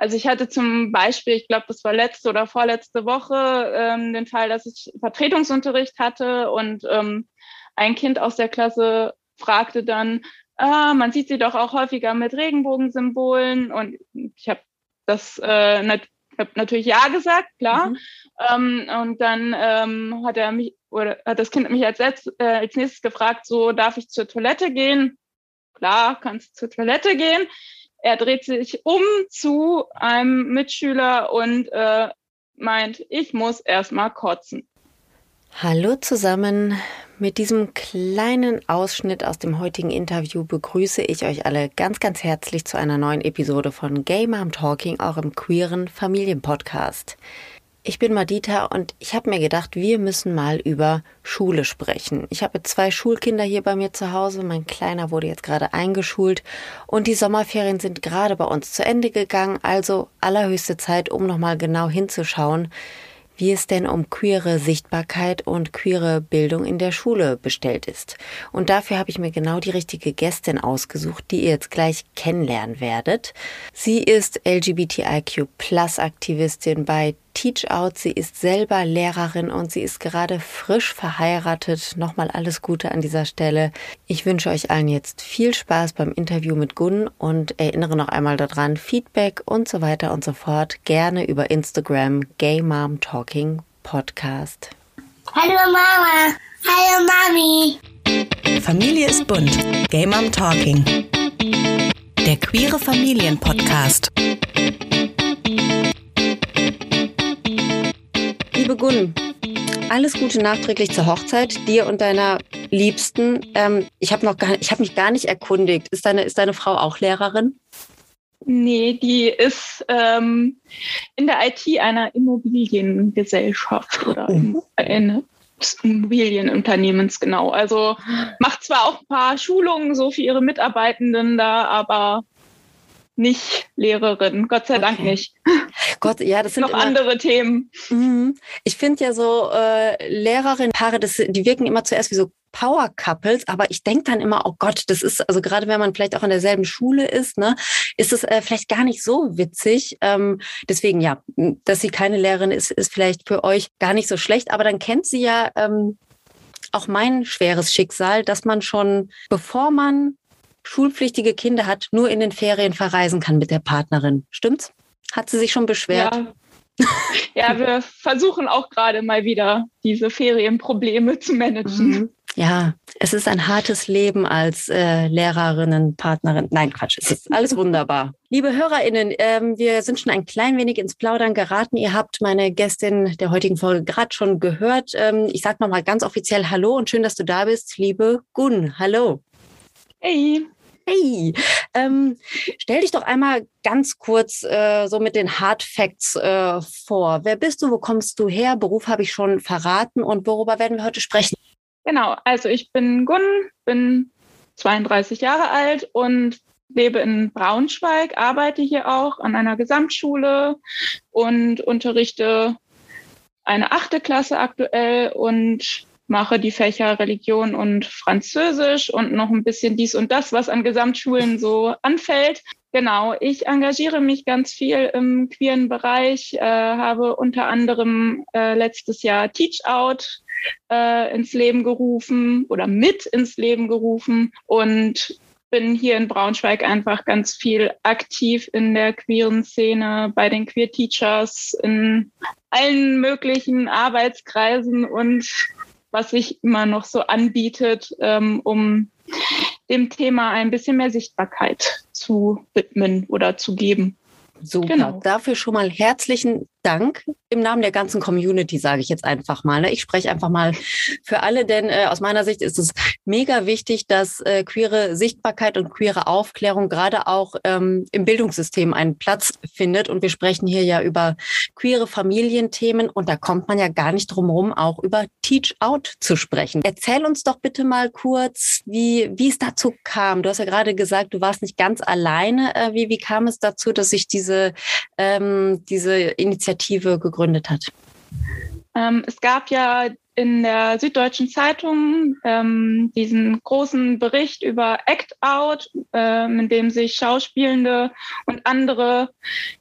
Also ich hatte zum Beispiel, ich glaube, das war letzte oder vorletzte Woche, ähm, den Fall, dass ich Vertretungsunterricht hatte und ähm, ein Kind aus der Klasse fragte dann, ah, man sieht sie doch auch häufiger mit Regenbogensymbolen und ich habe das äh, nat hab natürlich ja gesagt, klar. Mhm. Ähm, und dann ähm, hat er mich oder hat das Kind mich als, letzt, äh, als nächstes gefragt, so darf ich zur Toilette gehen? Klar, kannst zur Toilette gehen. Er dreht sich um zu einem Mitschüler und äh, meint, ich muss erstmal kotzen. Hallo zusammen. Mit diesem kleinen Ausschnitt aus dem heutigen Interview begrüße ich euch alle ganz, ganz herzlich zu einer neuen Episode von Gay Mom Talking, eurem queeren Familienpodcast. Ich bin Madita und ich habe mir gedacht, wir müssen mal über Schule sprechen. Ich habe zwei Schulkinder hier bei mir zu Hause. Mein Kleiner wurde jetzt gerade eingeschult und die Sommerferien sind gerade bei uns zu Ende gegangen. Also allerhöchste Zeit, um nochmal genau hinzuschauen, wie es denn um queere Sichtbarkeit und queere Bildung in der Schule bestellt ist. Und dafür habe ich mir genau die richtige Gästin ausgesucht, die ihr jetzt gleich kennenlernen werdet. Sie ist LGBTIQ Plus Aktivistin bei Teach Out. Sie ist selber Lehrerin und sie ist gerade frisch verheiratet. Nochmal alles Gute an dieser Stelle. Ich wünsche euch allen jetzt viel Spaß beim Interview mit Gunn und erinnere noch einmal daran, Feedback und so weiter und so fort gerne über Instagram Gay Mom Talking Podcast. Hallo Mama. Hallo Mami. Familie ist bunt. Gay Mom Talking. Der queere Familienpodcast. Gunn, alles Gute nachträglich zur Hochzeit, dir und deiner Liebsten. Ähm, ich habe noch gar, ich habe mich gar nicht erkundigt. Ist deine, ist deine Frau auch Lehrerin? Nee, die ist ähm, in der IT einer Immobiliengesellschaft oder mhm. eines Immobilienunternehmens, genau. Also macht zwar auch ein paar Schulungen so für ihre Mitarbeitenden da, aber nicht Lehrerin. Gott sei okay. Dank nicht. Gott, ja, das sind noch immer, andere Themen. Mhm. Ich finde ja so äh, Lehrerinnen-Paare, die wirken immer zuerst wie so Power Couples, aber ich denke dann immer, oh Gott, das ist, also gerade wenn man vielleicht auch in derselben Schule ist, ne, ist es äh, vielleicht gar nicht so witzig. Ähm, deswegen ja, dass sie keine Lehrerin ist, ist vielleicht für euch gar nicht so schlecht, aber dann kennt sie ja ähm, auch mein schweres Schicksal, dass man schon, bevor man schulpflichtige Kinder hat, nur in den Ferien verreisen kann mit der Partnerin. Stimmt's? Hat sie sich schon beschwert? Ja. Ja, wir versuchen auch gerade mal wieder diese Ferienprobleme zu managen. Mhm. Ja, es ist ein hartes Leben als äh, Lehrerinnen, Partnerin. Nein, Quatsch, es ist alles wunderbar. Liebe HörerInnen, ähm, wir sind schon ein klein wenig ins Plaudern geraten. Ihr habt meine Gästin der heutigen Folge gerade schon gehört. Ähm, ich sage nochmal ganz offiziell Hallo und schön, dass du da bist, liebe Gun. Hallo. Hey. Hey, ähm, stell dich doch einmal ganz kurz äh, so mit den Hard Facts äh, vor. Wer bist du? Wo kommst du her? Beruf habe ich schon verraten und worüber werden wir heute sprechen? Genau, also ich bin Gunn, bin 32 Jahre alt und lebe in Braunschweig, arbeite hier auch an einer Gesamtschule und unterrichte eine achte Klasse aktuell und mache die Fächer Religion und Französisch und noch ein bisschen dies und das, was an Gesamtschulen so anfällt. Genau, ich engagiere mich ganz viel im queeren Bereich, äh, habe unter anderem äh, letztes Jahr Teach Out äh, ins Leben gerufen oder mit ins Leben gerufen und bin hier in Braunschweig einfach ganz viel aktiv in der queeren Szene, bei den Queer Teachers, in allen möglichen Arbeitskreisen und was sich immer noch so anbietet, ähm, um dem Thema ein bisschen mehr Sichtbarkeit zu widmen oder zu geben. Super. Genau. Dafür schon mal herzlichen Dank im Namen der ganzen Community, sage ich jetzt einfach mal. Ne? Ich spreche einfach mal für alle, denn äh, aus meiner Sicht ist es mega wichtig, dass äh, queere Sichtbarkeit und queere Aufklärung gerade auch ähm, im Bildungssystem einen Platz findet. Und wir sprechen hier ja über queere Familienthemen und da kommt man ja gar nicht drum herum, auch über Teach Out zu sprechen. Erzähl uns doch bitte mal kurz, wie, wie es dazu kam. Du hast ja gerade gesagt, du warst nicht ganz alleine. Äh, wie, wie kam es dazu, dass sich diese, ähm, diese Initiative gegründet hat? Ähm, es gab ja in der Süddeutschen Zeitung ähm, diesen großen Bericht über Act Out, äh, in dem sich Schauspielende und andere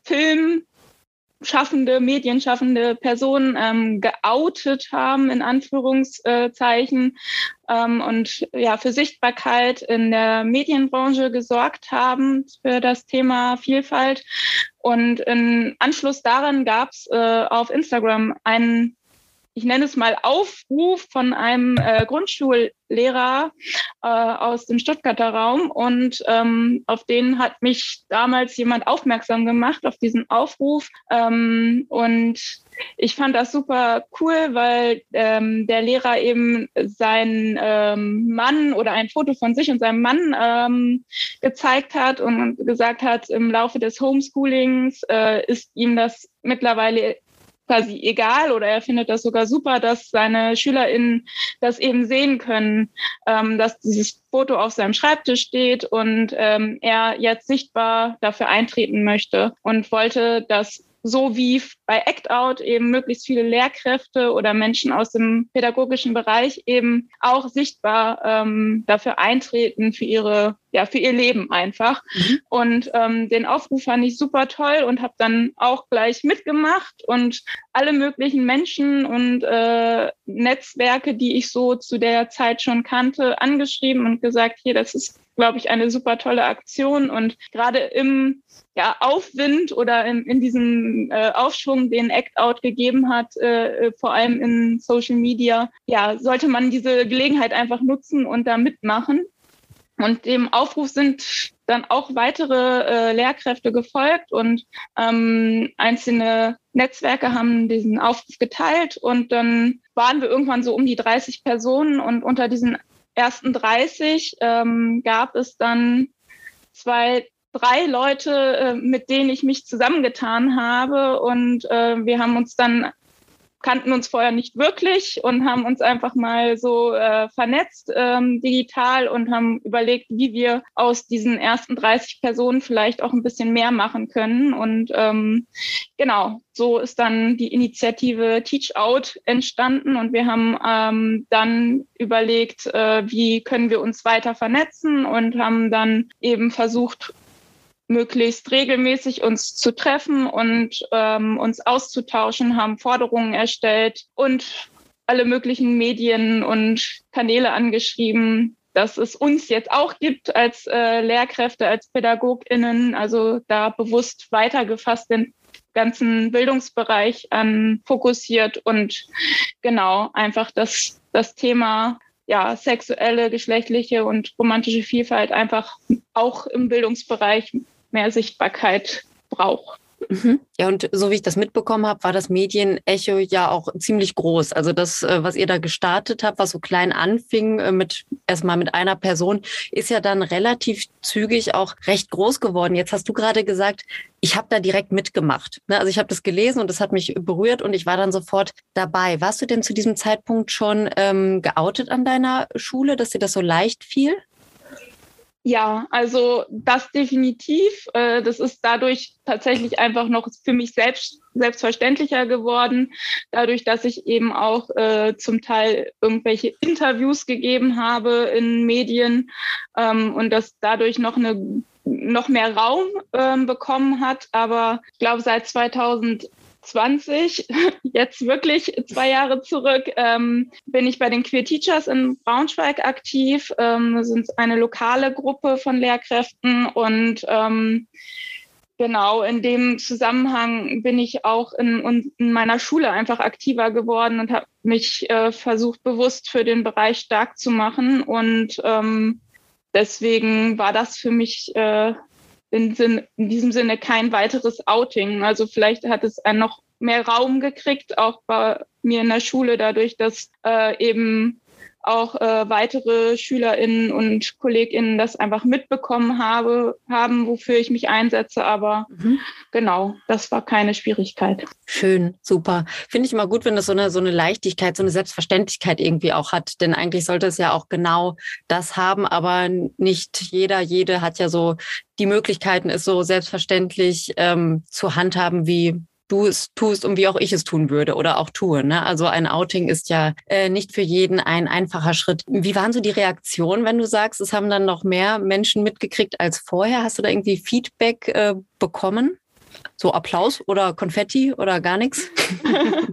Film schaffende, medienschaffende Personen ähm, geoutet haben, in Anführungszeichen, ähm, und ja, für Sichtbarkeit in der Medienbranche gesorgt haben für das Thema Vielfalt. Und im Anschluss daran gab es äh, auf Instagram einen ich nenne es mal Aufruf von einem äh, Grundschullehrer äh, aus dem Stuttgarter Raum. Und ähm, auf den hat mich damals jemand aufmerksam gemacht auf diesen Aufruf. Ähm, und ich fand das super cool, weil ähm, der Lehrer eben seinen ähm, Mann oder ein Foto von sich und seinem Mann ähm, gezeigt hat und gesagt hat, im Laufe des Homeschoolings äh, ist ihm das mittlerweile quasi egal oder er findet das sogar super, dass seine SchülerInnen das eben sehen können, ähm, dass dieses Foto auf seinem Schreibtisch steht und ähm, er jetzt sichtbar dafür eintreten möchte und wollte, dass so wie bei Act Out eben möglichst viele Lehrkräfte oder Menschen aus dem pädagogischen Bereich eben auch sichtbar ähm, dafür eintreten für ihre ja für ihr Leben einfach. Mhm. Und ähm, den Aufruf fand ich super toll und habe dann auch gleich mitgemacht und alle möglichen Menschen und äh, Netzwerke, die ich so zu der Zeit schon kannte, angeschrieben und gesagt, hier, das ist glaube ich, eine super tolle Aktion. Und gerade im ja, Aufwind oder in, in diesem äh, Aufschwung, den Act Out gegeben hat, äh, äh, vor allem in Social Media, ja, sollte man diese Gelegenheit einfach nutzen und da mitmachen. Und dem Aufruf sind dann auch weitere äh, Lehrkräfte gefolgt und ähm, einzelne Netzwerke haben diesen Aufruf geteilt und dann waren wir irgendwann so um die 30 Personen und unter diesen ersten 30 ähm, gab es dann zwei, drei Leute, äh, mit denen ich mich zusammengetan habe. Und äh, wir haben uns dann kannten uns vorher nicht wirklich und haben uns einfach mal so äh, vernetzt ähm, digital und haben überlegt, wie wir aus diesen ersten 30 Personen vielleicht auch ein bisschen mehr machen können. Und ähm, genau, so ist dann die Initiative Teach Out entstanden und wir haben ähm, dann überlegt, äh, wie können wir uns weiter vernetzen und haben dann eben versucht, möglichst regelmäßig uns zu treffen und ähm, uns auszutauschen, haben Forderungen erstellt und alle möglichen Medien und Kanäle angeschrieben, dass es uns jetzt auch gibt als äh, Lehrkräfte, als PädagogInnen, also da bewusst weitergefasst den ganzen Bildungsbereich an fokussiert und genau einfach das, das Thema ja, sexuelle, geschlechtliche und romantische Vielfalt einfach auch im Bildungsbereich mehr Sichtbarkeit braucht. Mhm. Ja, und so wie ich das mitbekommen habe, war das Medienecho ja auch ziemlich groß. Also das, äh, was ihr da gestartet habt, was so klein anfing, äh, mit erstmal mit einer Person, ist ja dann relativ zügig auch recht groß geworden. Jetzt hast du gerade gesagt, ich habe da direkt mitgemacht. Ne? Also ich habe das gelesen und das hat mich berührt und ich war dann sofort dabei. Warst du denn zu diesem Zeitpunkt schon ähm, geoutet an deiner Schule, dass dir das so leicht fiel? Ja, also das definitiv. Äh, das ist dadurch tatsächlich einfach noch für mich selbst selbstverständlicher geworden, dadurch, dass ich eben auch äh, zum Teil irgendwelche Interviews gegeben habe in Medien ähm, und das dadurch noch eine noch mehr Raum ähm, bekommen hat. Aber ich glaube, seit 2000 20, jetzt wirklich zwei Jahre zurück, ähm, bin ich bei den Queer Teachers in Braunschweig aktiv. Ähm, wir sind eine lokale Gruppe von Lehrkräften und ähm, genau in dem Zusammenhang bin ich auch in, in meiner Schule einfach aktiver geworden und habe mich äh, versucht, bewusst für den Bereich stark zu machen. Und ähm, deswegen war das für mich äh, in, Sinn, in diesem Sinne kein weiteres Outing. Also vielleicht hat es noch mehr Raum gekriegt, auch bei mir in der Schule, dadurch, dass äh, eben auch äh, weitere SchülerInnen und KollegInnen das einfach mitbekommen habe, haben, wofür ich mich einsetze. Aber mhm. genau, das war keine Schwierigkeit. Schön, super. Finde ich immer gut, wenn das so eine, so eine Leichtigkeit, so eine Selbstverständlichkeit irgendwie auch hat. Denn eigentlich sollte es ja auch genau das haben, aber nicht jeder, jede hat ja so die Möglichkeiten, es so selbstverständlich ähm, zu handhaben, wie du es tust und wie auch ich es tun würde oder auch tue. Ne? Also ein Outing ist ja äh, nicht für jeden ein einfacher Schritt. Wie waren so die Reaktionen, wenn du sagst, es haben dann noch mehr Menschen mitgekriegt als vorher? Hast du da irgendwie Feedback äh, bekommen? So Applaus oder Konfetti oder gar nichts?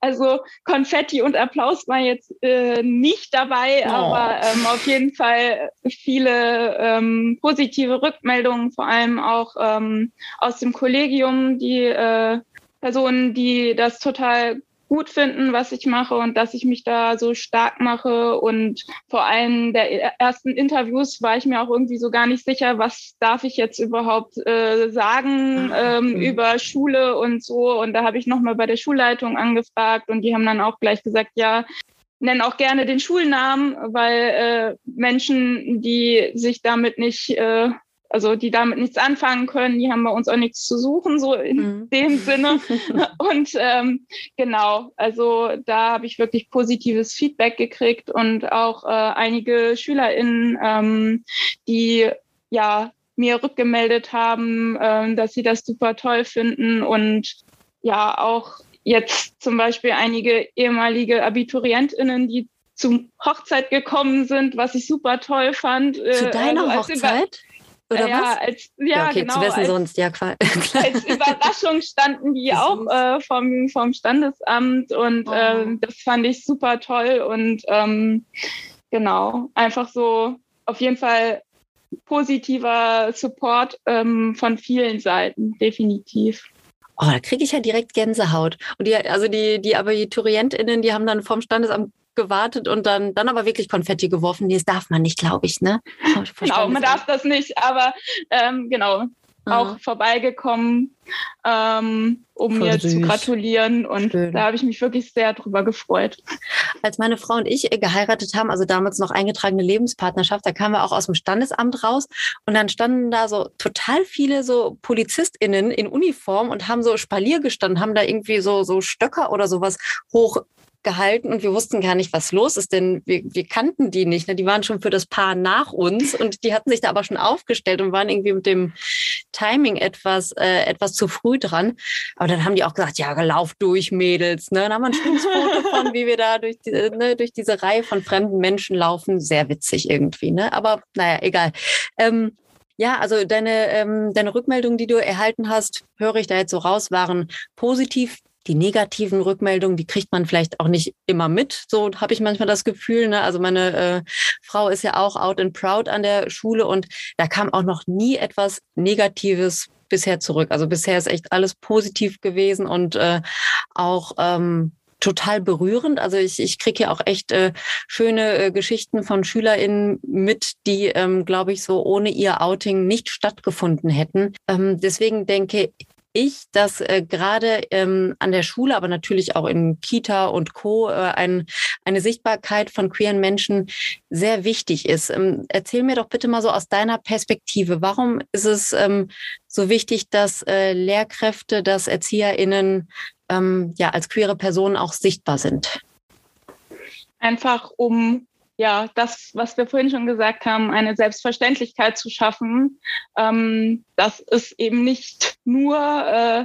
Also Konfetti und Applaus war jetzt äh, nicht dabei, oh. aber ähm, auf jeden Fall viele ähm, positive Rückmeldungen, vor allem auch ähm, aus dem Kollegium, die äh, Personen, die das total gut finden, was ich mache und dass ich mich da so stark mache. Und vor allem der ersten Interviews war ich mir auch irgendwie so gar nicht sicher, was darf ich jetzt überhaupt äh, sagen ah, ähm, okay. über Schule und so. Und da habe ich nochmal bei der Schulleitung angefragt und die haben dann auch gleich gesagt, ja, nennen auch gerne den Schulnamen, weil äh, Menschen, die sich damit nicht äh, also die damit nichts anfangen können, die haben bei uns auch nichts zu suchen, so in mhm. dem Sinne. Und ähm, genau, also da habe ich wirklich positives Feedback gekriegt und auch äh, einige SchülerInnen, ähm, die ja mir rückgemeldet haben, ähm, dass sie das super toll finden und ja auch jetzt zum Beispiel einige ehemalige AbiturientInnen, die zum Hochzeit gekommen sind, was ich super toll fand. Zu deiner also Hochzeit? Oder ja, was? Als, ja, ja, okay, genau. Zu wessen als, sonst, ja, klar. als Überraschung standen die auch äh, vom, vom Standesamt und oh. ähm, das fand ich super toll und ähm, genau, einfach so auf jeden Fall positiver Support ähm, von vielen Seiten, definitiv. Oh, da kriege ich ja direkt Gänsehaut. Und die, also die, die AbiturientInnen, die haben dann vom Standesamt gewartet und dann, dann aber wirklich Konfetti geworfen. Nee, das darf man nicht, glaube ich, ne? Genau, man darf das nicht, aber ähm, genau, auch mhm. vorbeigekommen, ähm, um Voll mir süß. zu gratulieren. Und Schön. da habe ich mich wirklich sehr drüber gefreut. Als meine Frau und ich geheiratet haben, also damals noch eingetragene Lebenspartnerschaft, da kamen wir auch aus dem Standesamt raus und dann standen da so total viele so PolizistInnen in Uniform und haben so Spalier gestanden, haben da irgendwie so, so Stöcker oder sowas hoch gehalten und wir wussten gar nicht, was los ist, denn wir, wir kannten die nicht. Ne? Die waren schon für das Paar nach uns und die hatten sich da aber schon aufgestellt und waren irgendwie mit dem Timing etwas, äh, etwas zu früh dran. Aber dann haben die auch gesagt, ja, lauf durch, Mädels. Ne? Dann haben wir ein schönes Foto von, wie wir da durch, die, ne, durch diese Reihe von fremden Menschen laufen. Sehr witzig irgendwie. Ne? Aber naja, egal. Ähm, ja, also deine, ähm, deine Rückmeldungen, die du erhalten hast, höre ich da jetzt so raus, waren positiv die negativen Rückmeldungen, die kriegt man vielleicht auch nicht immer mit. So habe ich manchmal das Gefühl. Ne? Also meine äh, Frau ist ja auch out and proud an der Schule und da kam auch noch nie etwas Negatives bisher zurück. Also bisher ist echt alles positiv gewesen und äh, auch ähm, total berührend. Also ich, ich kriege ja auch echt äh, schöne äh, Geschichten von SchülerInnen mit, die, ähm, glaube ich, so ohne ihr Outing nicht stattgefunden hätten. Ähm, deswegen denke ich, dass äh, gerade ähm, an der Schule, aber natürlich auch in Kita und Co. Äh, ein, eine Sichtbarkeit von queeren Menschen sehr wichtig ist. Ähm, erzähl mir doch bitte mal so aus deiner Perspektive, warum ist es ähm, so wichtig, dass äh, Lehrkräfte, dass ErzieherInnen ähm, ja als queere Personen auch sichtbar sind? Einfach um ja, das, was wir vorhin schon gesagt haben, eine Selbstverständlichkeit zu schaffen, ähm, dass es eben nicht nur äh,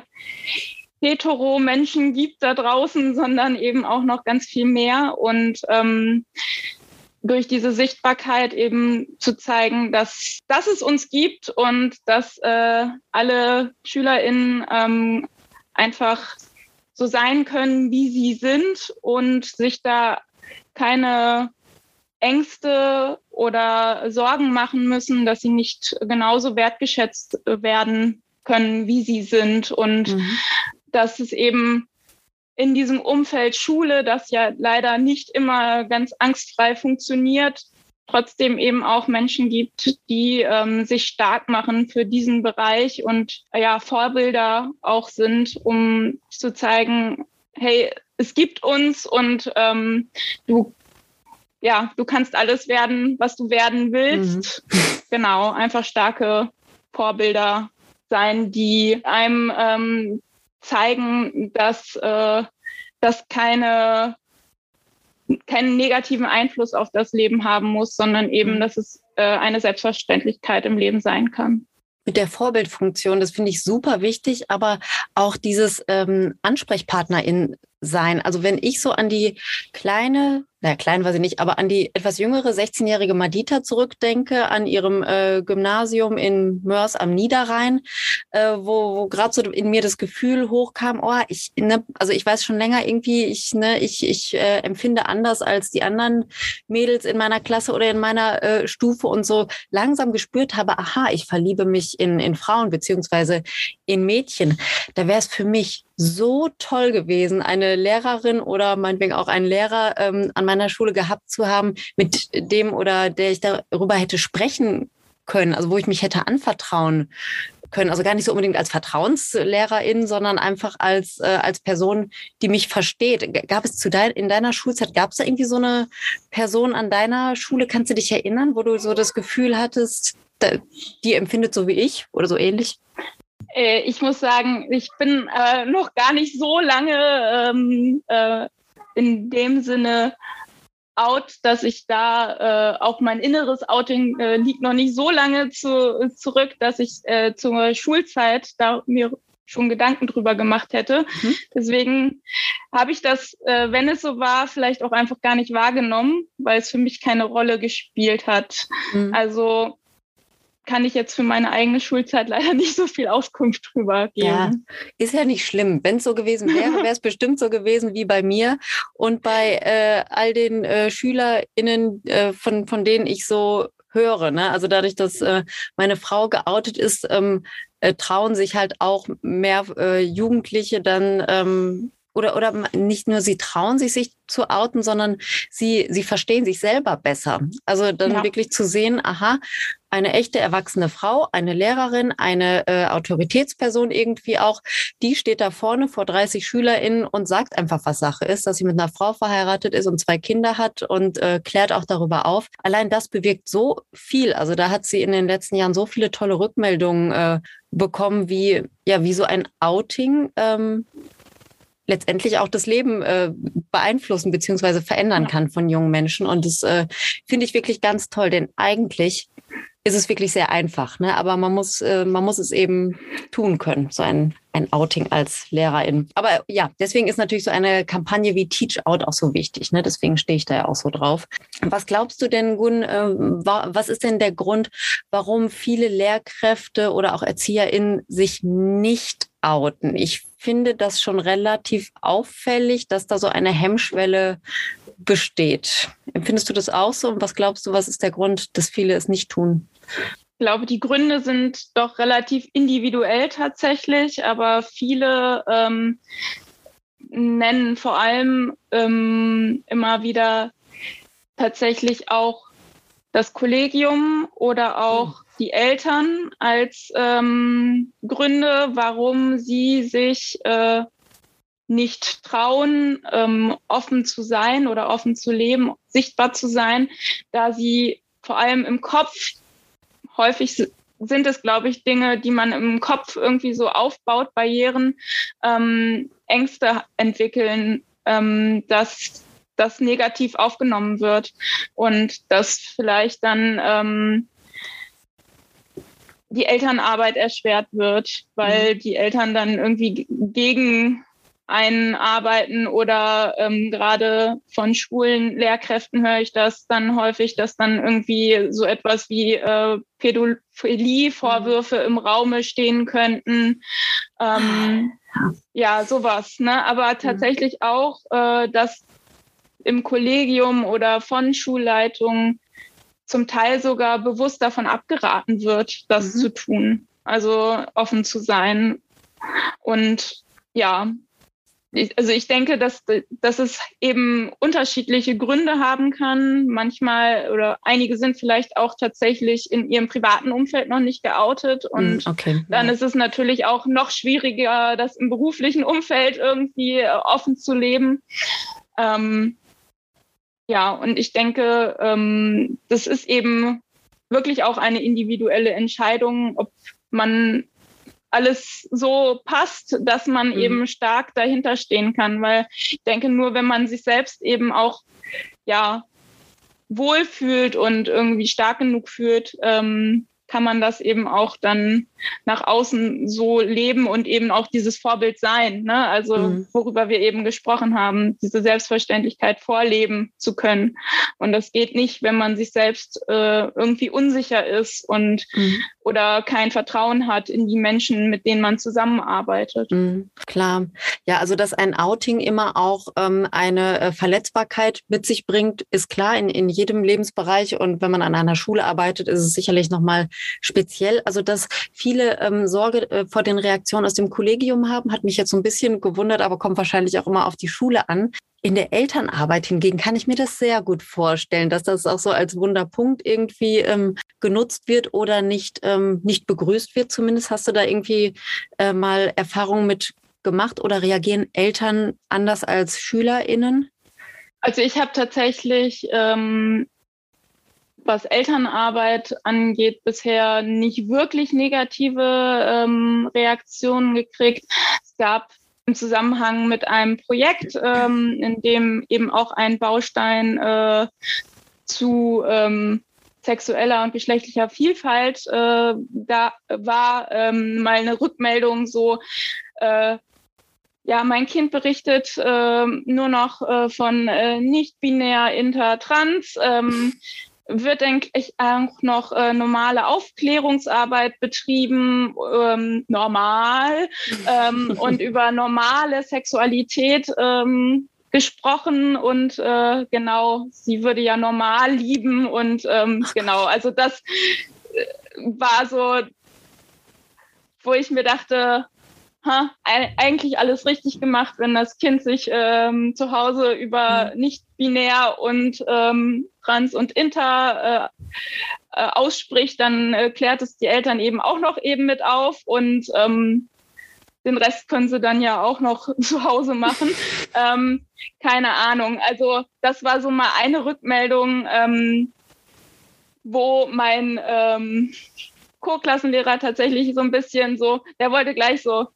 hetero Menschen gibt da draußen, sondern eben auch noch ganz viel mehr. Und ähm, durch diese Sichtbarkeit eben zu zeigen, dass, dass es uns gibt und dass äh, alle SchülerInnen ähm, einfach so sein können, wie sie sind und sich da keine Ängste oder Sorgen machen müssen, dass sie nicht genauso wertgeschätzt werden können, wie sie sind. Und mhm. dass es eben in diesem Umfeld Schule, das ja leider nicht immer ganz angstfrei funktioniert, trotzdem eben auch Menschen gibt, die ähm, sich stark machen für diesen Bereich und ja, Vorbilder auch sind, um zu zeigen, hey, es gibt uns und ähm, du ja, du kannst alles werden, was du werden willst. Mhm. Genau, einfach starke Vorbilder sein, die einem ähm, zeigen, dass äh, das keine keinen negativen Einfluss auf das Leben haben muss, sondern eben, mhm. dass es äh, eine Selbstverständlichkeit im Leben sein kann. mit der Vorbildfunktion, das finde ich super wichtig, aber auch dieses ähm, Ansprechpartnerin sein. Also wenn ich so an die kleine naja, klein weiß ich nicht, aber an die etwas jüngere 16-jährige Madita zurückdenke, an ihrem äh, Gymnasium in Mörs am Niederrhein, äh, wo, wo gerade so in mir das Gefühl hochkam, oh, ich, ne, also ich weiß schon länger irgendwie, ich, ne, ich, ich äh, empfinde anders als die anderen Mädels in meiner Klasse oder in meiner äh, Stufe und so langsam gespürt habe, aha, ich verliebe mich in, in Frauen beziehungsweise in Mädchen. Da wäre es für mich so toll gewesen, eine Lehrerin oder meinetwegen auch einen Lehrer ähm, an meiner Schule gehabt zu haben, mit dem oder der ich darüber hätte sprechen können, also wo ich mich hätte anvertrauen können. Also gar nicht so unbedingt als Vertrauenslehrerin, sondern einfach als, äh, als Person, die mich versteht. Gab es zu dein, in deiner Schulzeit, gab es da irgendwie so eine Person an deiner Schule, kannst du dich erinnern, wo du so das Gefühl hattest, die empfindet so wie ich oder so ähnlich? Äh, ich muss sagen, ich bin äh, noch gar nicht so lange ähm, äh, in dem Sinne out, dass ich da äh, auch mein inneres Outing äh, liegt noch nicht so lange zu, zurück, dass ich zur Schulzeit da mir schon Gedanken drüber gemacht hätte. Mhm. Deswegen habe ich das, äh, wenn es so war, vielleicht auch einfach gar nicht wahrgenommen, weil es für mich keine Rolle gespielt hat. Mhm. Also kann ich jetzt für meine eigene Schulzeit leider nicht so viel Auskunft drüber geben. Ja, ist ja nicht schlimm. Wenn es so gewesen wäre, wäre es bestimmt so gewesen wie bei mir und bei äh, all den äh, SchülerInnen, äh, von, von denen ich so höre. Ne? Also dadurch, dass äh, meine Frau geoutet ist, ähm, äh, trauen sich halt auch mehr äh, Jugendliche dann ähm, oder, oder nicht nur sie trauen sich, sich zu outen, sondern sie, sie verstehen sich selber besser. Also dann ja. wirklich zu sehen, aha, eine echte erwachsene Frau, eine Lehrerin, eine äh, Autoritätsperson irgendwie auch, die steht da vorne vor 30 SchülerInnen und sagt einfach, was Sache ist, dass sie mit einer Frau verheiratet ist und zwei Kinder hat und äh, klärt auch darüber auf. Allein das bewirkt so viel. Also da hat sie in den letzten Jahren so viele tolle Rückmeldungen äh, bekommen, wie, ja, wie so ein Outing. Ähm, letztendlich auch das Leben äh, beeinflussen beziehungsweise verändern kann von jungen Menschen. Und das äh, finde ich wirklich ganz toll, denn eigentlich ist es wirklich sehr einfach, ne? aber man muss, äh, man muss es eben tun können, so ein, ein Outing als Lehrerin. Aber ja, deswegen ist natürlich so eine Kampagne wie Teach Out auch so wichtig. Ne? Deswegen stehe ich da ja auch so drauf. Was glaubst du denn, Gun, äh, was ist denn der Grund, warum viele Lehrkräfte oder auch ErzieherInnen sich nicht outen? Ich finde das schon relativ auffällig, dass da so eine Hemmschwelle besteht. Empfindest du das auch so? Und was glaubst du, was ist der Grund, dass viele es nicht tun? Ich glaube, die Gründe sind doch relativ individuell tatsächlich, aber viele ähm, nennen vor allem ähm, immer wieder tatsächlich auch das Kollegium oder auch die Eltern als ähm, Gründe, warum sie sich äh, nicht trauen, ähm, offen zu sein oder offen zu leben, sichtbar zu sein, da sie vor allem im Kopf häufig sind es, glaube ich, Dinge, die man im Kopf irgendwie so aufbaut, Barrieren, ähm, Ängste entwickeln, ähm, dass das negativ aufgenommen wird und dass vielleicht dann ähm, die Elternarbeit erschwert wird, weil mhm. die Eltern dann irgendwie gegen einen arbeiten oder ähm, gerade von schwulen Lehrkräften höre ich das dann häufig, dass dann irgendwie so etwas wie äh, Pädophilie-Vorwürfe mhm. im Raume stehen könnten. Ähm, ja, sowas. Ne? Aber mhm. tatsächlich auch, äh, dass im Kollegium oder von Schulleitungen zum Teil sogar bewusst davon abgeraten wird, das mhm. zu tun. Also offen zu sein. Und ja, ich, also ich denke, dass, dass es eben unterschiedliche Gründe haben kann. Manchmal oder einige sind vielleicht auch tatsächlich in ihrem privaten Umfeld noch nicht geoutet. Und hm, okay. dann ist es natürlich auch noch schwieriger, das im beruflichen Umfeld irgendwie offen zu leben. Ähm, ja, und ich denke, ähm, das ist eben wirklich auch eine individuelle Entscheidung, ob man alles so passt, dass man mhm. eben stark dahinter stehen kann, weil ich denke, nur wenn man sich selbst eben auch ja wohlfühlt und irgendwie stark genug fühlt, ähm, kann man das eben auch dann nach außen so leben und eben auch dieses Vorbild sein. Ne? Also mhm. worüber wir eben gesprochen haben, diese Selbstverständlichkeit vorleben zu können. Und das geht nicht, wenn man sich selbst äh, irgendwie unsicher ist und mhm. oder kein Vertrauen hat in die Menschen, mit denen man zusammenarbeitet. Mhm, klar. Ja, also dass ein Outing immer auch ähm, eine äh, Verletzbarkeit mit sich bringt, ist klar in, in jedem Lebensbereich. Und wenn man an einer Schule arbeitet, ist es sicherlich nochmal speziell. Also, dass viele ähm, Sorge äh, vor den Reaktionen aus dem Kollegium haben, hat mich jetzt so ein bisschen gewundert, aber kommt wahrscheinlich auch immer auf die Schule an. In der Elternarbeit hingegen kann ich mir das sehr gut vorstellen, dass das auch so als Wunderpunkt irgendwie ähm, genutzt wird oder nicht, ähm, nicht begrüßt wird. Zumindest hast du da irgendwie äh, mal Erfahrungen mit gemacht oder reagieren Eltern anders als SchülerInnen? Also ich habe tatsächlich ähm, was Elternarbeit angeht, bisher nicht wirklich negative ähm, Reaktionen gekriegt. Es gab im Zusammenhang mit einem Projekt, ähm, in dem eben auch ein Baustein äh, zu ähm, sexueller und geschlechtlicher Vielfalt äh, da war, ähm, mal eine Rückmeldung so, äh, ja, mein Kind berichtet äh, nur noch äh, von äh, nicht-binär, inter, trans. Ähm, wird eigentlich auch noch äh, normale Aufklärungsarbeit betrieben, ähm, normal, ähm, und über normale Sexualität ähm, gesprochen und äh, genau, sie würde ja normal lieben und ähm, genau, also das äh, war so, wo ich mir dachte, ha, eigentlich alles richtig gemacht, wenn das Kind sich ähm, zu Hause über mhm. nicht binär und ähm, trans und inter äh, äh, ausspricht, dann äh, klärt es die Eltern eben auch noch eben mit auf und ähm, den Rest können sie dann ja auch noch zu Hause machen. ähm, keine Ahnung. Also das war so mal eine Rückmeldung, ähm, wo mein ähm, Co-Klassenlehrer tatsächlich so ein bisschen so, der wollte gleich so,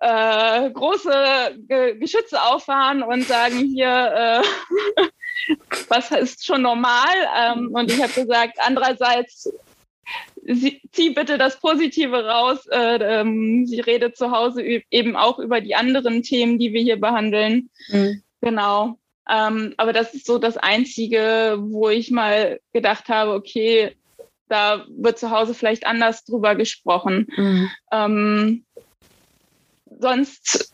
äh, große Ge Geschütze auffahren und sagen hier, äh, was ist schon normal? Ähm, und ich habe gesagt, andererseits, sie, zieh bitte das Positive raus. Äh, ähm, sie redet zu Hause eben auch über die anderen Themen, die wir hier behandeln. Mhm. Genau. Ähm, aber das ist so das Einzige, wo ich mal gedacht habe, okay, da wird zu Hause vielleicht anders drüber gesprochen. Mhm. Ähm, sonst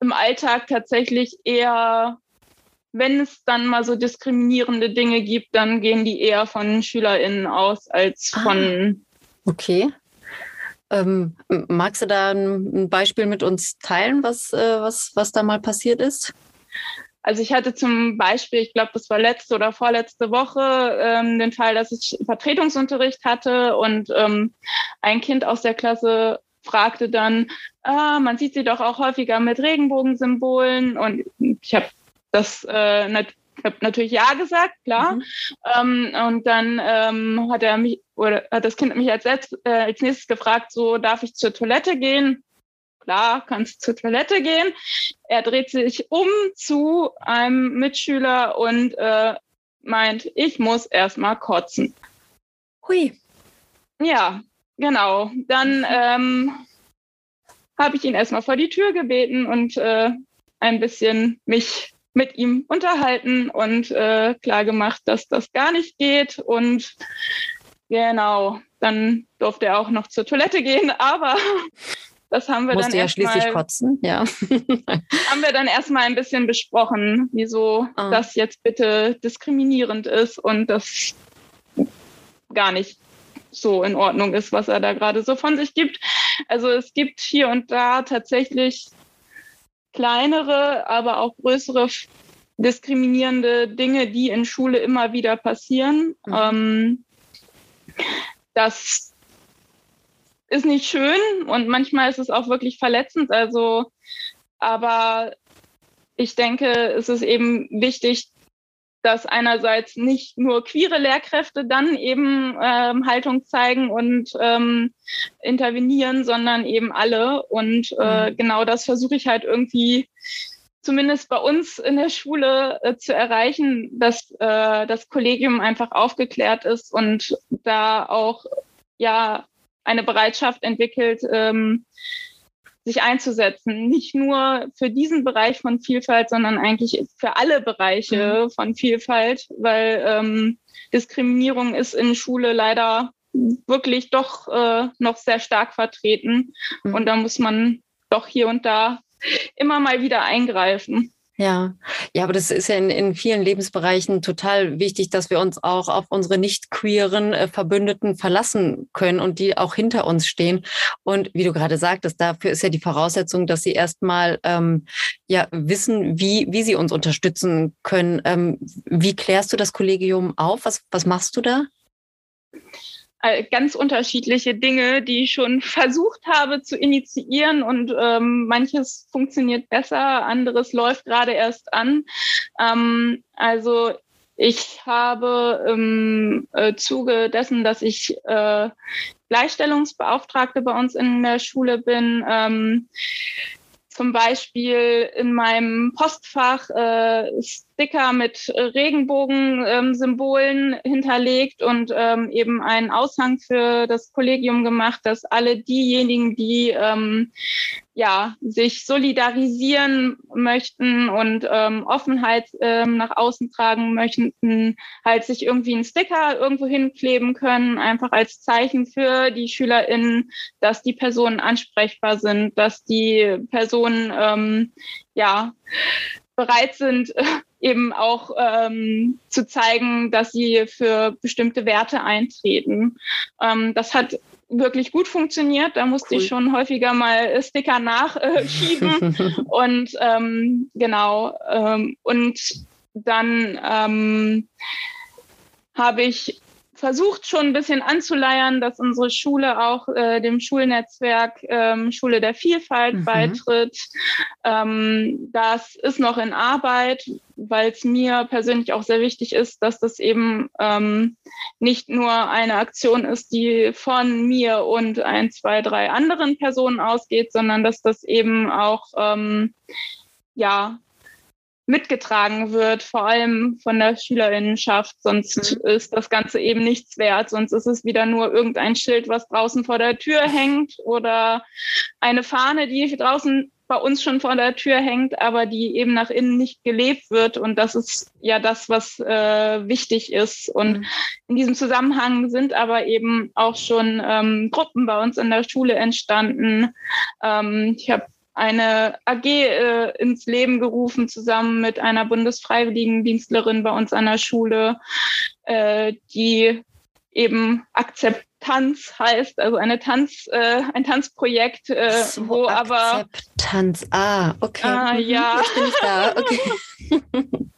im Alltag tatsächlich eher, wenn es dann mal so diskriminierende Dinge gibt, dann gehen die eher von SchülerInnen aus als ah, von. Ah, okay. Ähm, magst du da ein Beispiel mit uns teilen, was, äh, was, was da mal passiert ist? Also ich hatte zum Beispiel, ich glaube, das war letzte oder vorletzte Woche, ähm, den Fall, dass ich Vertretungsunterricht hatte und ähm, ein Kind aus der Klasse fragte dann, ah, man sieht sie doch auch häufiger mit Regenbogensymbolen. Und ich habe das äh, nat hab natürlich ja gesagt, klar. Mhm. Ähm, und dann ähm, hat er mich oder hat das Kind mich als, letzt, äh, als nächstes gefragt, so darf ich zur Toilette gehen? Klar, kannst zur Toilette gehen. Er dreht sich um zu einem Mitschüler und äh, meint, ich muss erstmal kotzen. Hui. Ja, Genau, dann mhm. ähm, habe ich ihn erstmal vor die Tür gebeten und äh, ein bisschen mich mit ihm unterhalten und äh, klar gemacht, dass das gar nicht geht. Und genau, dann durfte er auch noch zur Toilette gehen, aber das haben wir Musste dann ja schließlich kotzen, ja. haben wir dann erstmal ein bisschen besprochen, wieso oh. das jetzt bitte diskriminierend ist und das gar nicht so in Ordnung ist, was er da gerade so von sich gibt. Also es gibt hier und da tatsächlich kleinere, aber auch größere diskriminierende Dinge, die in Schule immer wieder passieren. Mhm. Ähm, das ist nicht schön und manchmal ist es auch wirklich verletzend. Also, aber ich denke, es ist eben wichtig, dass einerseits nicht nur queere Lehrkräfte dann eben ähm, Haltung zeigen und ähm, intervenieren, sondern eben alle. Und äh, mhm. genau das versuche ich halt irgendwie zumindest bei uns in der Schule äh, zu erreichen, dass äh, das Kollegium einfach aufgeklärt ist und da auch ja eine Bereitschaft entwickelt, ähm, sich einzusetzen. Nicht nur für diesen Bereich von Vielfalt, sondern eigentlich für alle Bereiche mhm. von Vielfalt, weil ähm, Diskriminierung ist in Schule leider wirklich doch äh, noch sehr stark vertreten. Mhm. Und da muss man doch hier und da immer mal wieder eingreifen. Ja, ja, aber das ist ja in, in vielen Lebensbereichen total wichtig, dass wir uns auch auf unsere nicht queeren äh, Verbündeten verlassen können und die auch hinter uns stehen. Und wie du gerade sagtest, dafür ist ja die Voraussetzung, dass sie erstmal ähm, ja wissen, wie, wie sie uns unterstützen können. Ähm, wie klärst du das Kollegium auf? Was, was machst du da? Äh, ganz unterschiedliche Dinge, die ich schon versucht habe zu initiieren und ähm, manches funktioniert besser, anderes läuft gerade erst an. Ähm, also ich habe im äh, Zuge dessen, dass ich äh, Gleichstellungsbeauftragte bei uns in der Schule bin, ähm, zum Beispiel in meinem Postfach äh, Sticker mit Regenbogen-Symbolen ähm, hinterlegt und ähm, eben einen Aushang für das Kollegium gemacht, dass alle diejenigen, die ähm, ja, sich solidarisieren möchten und ähm, Offenheit ähm, nach außen tragen möchten, halt sich irgendwie einen Sticker irgendwo hinkleben können, einfach als Zeichen für die SchülerInnen, dass die Personen ansprechbar sind, dass die Personen ähm, ja bereit sind, eben auch ähm, zu zeigen, dass sie für bestimmte Werte eintreten. Ähm, das hat wirklich gut funktioniert. Da musste cool. ich schon häufiger mal Sticker nachschieben. Äh, und ähm, genau. Ähm, und dann ähm, habe ich versucht schon ein bisschen anzuleiern, dass unsere Schule auch äh, dem Schulnetzwerk ähm, Schule der Vielfalt mhm. beitritt. Ähm, das ist noch in Arbeit, weil es mir persönlich auch sehr wichtig ist, dass das eben ähm, nicht nur eine Aktion ist, die von mir und ein, zwei, drei anderen Personen ausgeht, sondern dass das eben auch ähm, ja mitgetragen wird, vor allem von der Schülerinnenschaft. Sonst mhm. ist das Ganze eben nichts wert. Sonst ist es wieder nur irgendein Schild, was draußen vor der Tür hängt oder eine Fahne, die draußen bei uns schon vor der Tür hängt, aber die eben nach innen nicht gelebt wird. Und das ist ja das, was äh, wichtig ist. Und mhm. in diesem Zusammenhang sind aber eben auch schon ähm, Gruppen bei uns in der Schule entstanden. Ähm, ich habe eine AG äh, ins Leben gerufen, zusammen mit einer Bundesfreiwilligendienstlerin bei uns an der Schule, äh, die eben Akzeptanz heißt, also eine Tanz, äh, ein Tanzprojekt, äh, so, wo aber Akzeptanz, ah, okay. Ah, ja. Jetzt bin ich da, okay.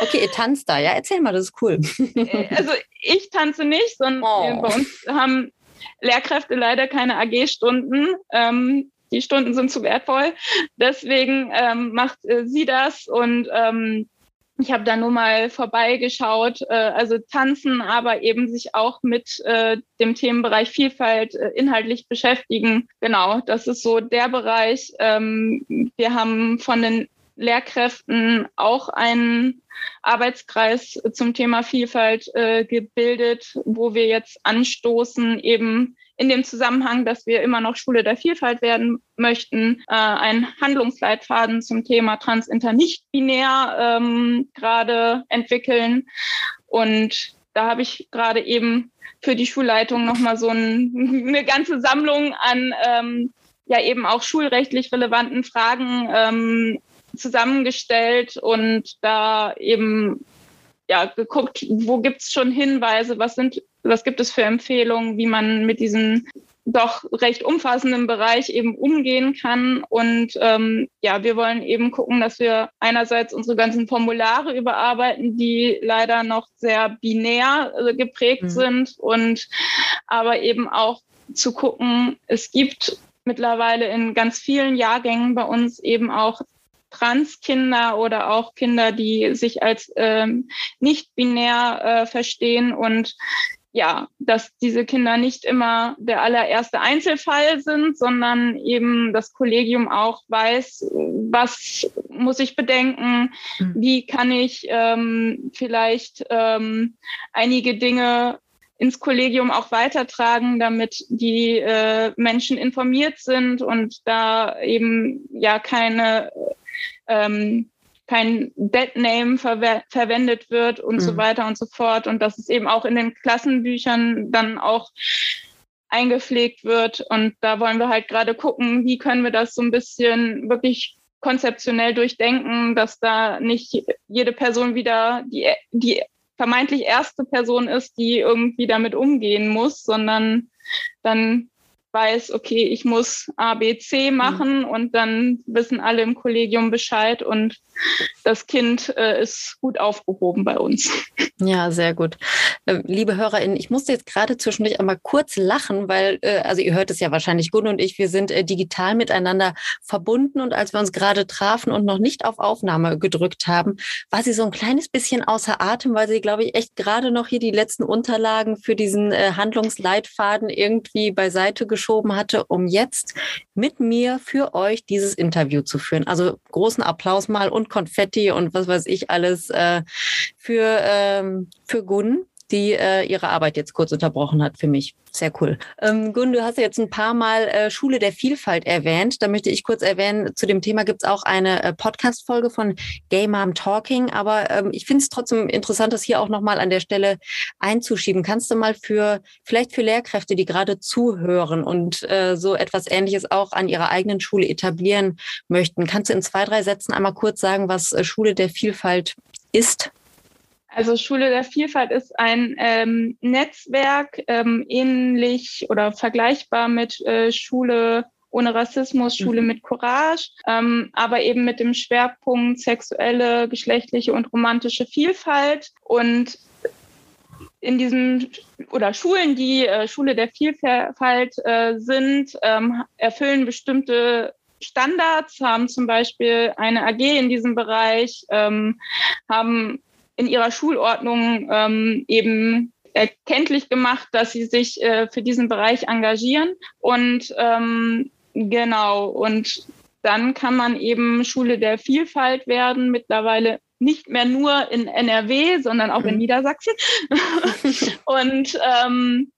Okay, ihr tanzt da, ja? Erzähl mal, das ist cool. Äh, also ich tanze nicht, sondern oh. bei uns haben Lehrkräfte leider keine AG-Stunden. Ähm, die Stunden sind zu wertvoll. Deswegen ähm, macht äh, sie das und ähm, ich habe da nur mal vorbeigeschaut, äh, also tanzen, aber eben sich auch mit äh, dem Themenbereich Vielfalt äh, inhaltlich beschäftigen. Genau, das ist so der Bereich. Ähm, wir haben von den Lehrkräften auch einen Arbeitskreis zum Thema Vielfalt äh, gebildet, wo wir jetzt anstoßen, eben in dem Zusammenhang, dass wir immer noch Schule der Vielfalt werden möchten, äh, ein Handlungsleitfaden zum Thema Transinter nicht binär ähm, gerade entwickeln. Und da habe ich gerade eben für die Schulleitung nochmal so ein, eine ganze Sammlung an ähm, ja eben auch schulrechtlich relevanten Fragen ähm, zusammengestellt und da eben ja geguckt, wo gibt's schon Hinweise, was sind was gibt es für Empfehlungen, wie man mit diesem doch recht umfassenden Bereich eben umgehen kann. Und ähm, ja, wir wollen eben gucken, dass wir einerseits unsere ganzen Formulare überarbeiten, die leider noch sehr binär äh, geprägt mhm. sind und aber eben auch zu gucken, es gibt mittlerweile in ganz vielen Jahrgängen bei uns eben auch Transkinder oder auch Kinder, die sich als ähm, nicht binär äh, verstehen und ja, dass diese Kinder nicht immer der allererste Einzelfall sind, sondern eben das Kollegium auch weiß, was muss ich bedenken, mhm. wie kann ich ähm, vielleicht ähm, einige Dinge ins Kollegium auch weitertragen, damit die äh, Menschen informiert sind und da eben ja keine ähm, kein Deadname verwe verwendet wird und mhm. so weiter und so fort. Und dass es eben auch in den Klassenbüchern dann auch eingepflegt wird. Und da wollen wir halt gerade gucken, wie können wir das so ein bisschen wirklich konzeptionell durchdenken, dass da nicht jede Person wieder die, die vermeintlich erste Person ist, die irgendwie damit umgehen muss, sondern dann weiß, okay, ich muss A, B, C mhm. machen und dann wissen alle im Kollegium Bescheid und das Kind äh, ist gut aufgehoben bei uns. Ja, sehr gut. Äh, liebe HörerInnen, ich musste jetzt gerade zwischendurch einmal kurz lachen, weil, äh, also ihr hört es ja wahrscheinlich, Gunn und ich, wir sind äh, digital miteinander verbunden und als wir uns gerade trafen und noch nicht auf Aufnahme gedrückt haben, war sie so ein kleines bisschen außer Atem, weil sie, glaube ich, echt gerade noch hier die letzten Unterlagen für diesen äh, Handlungsleitfaden irgendwie beiseite geschoben hatte, um jetzt mit mir für euch dieses Interview zu führen. Also großen Applaus mal und Konfetti und was weiß ich alles äh, für, ähm, für Gunn die äh, ihre Arbeit jetzt kurz unterbrochen hat für mich. Sehr cool. Ähm, Gun, du hast jetzt ein paar Mal äh, Schule der Vielfalt erwähnt. Da möchte ich kurz erwähnen, zu dem Thema gibt es auch eine äh, Podcast-Folge von Gay Mom Talking. Aber ähm, ich finde es trotzdem interessant, das hier auch nochmal an der Stelle einzuschieben. Kannst du mal für, vielleicht für Lehrkräfte, die gerade zuhören und äh, so etwas Ähnliches auch an ihrer eigenen Schule etablieren möchten, kannst du in zwei, drei Sätzen einmal kurz sagen, was äh, Schule der Vielfalt ist? Also Schule der Vielfalt ist ein ähm, Netzwerk, ähm, ähnlich oder vergleichbar mit äh, Schule ohne Rassismus, Schule mhm. mit Courage, ähm, aber eben mit dem Schwerpunkt sexuelle, geschlechtliche und romantische Vielfalt. Und in diesem oder Schulen, die äh, Schule der Vielfalt äh, sind, ähm, erfüllen bestimmte Standards, haben zum Beispiel eine AG in diesem Bereich, ähm, haben in ihrer Schulordnung ähm, eben erkenntlich gemacht, dass sie sich äh, für diesen Bereich engagieren. Und ähm, genau, und dann kann man eben Schule der Vielfalt werden, mittlerweile nicht mehr nur in NRW, sondern auch in mhm. Niedersachsen. und ähm,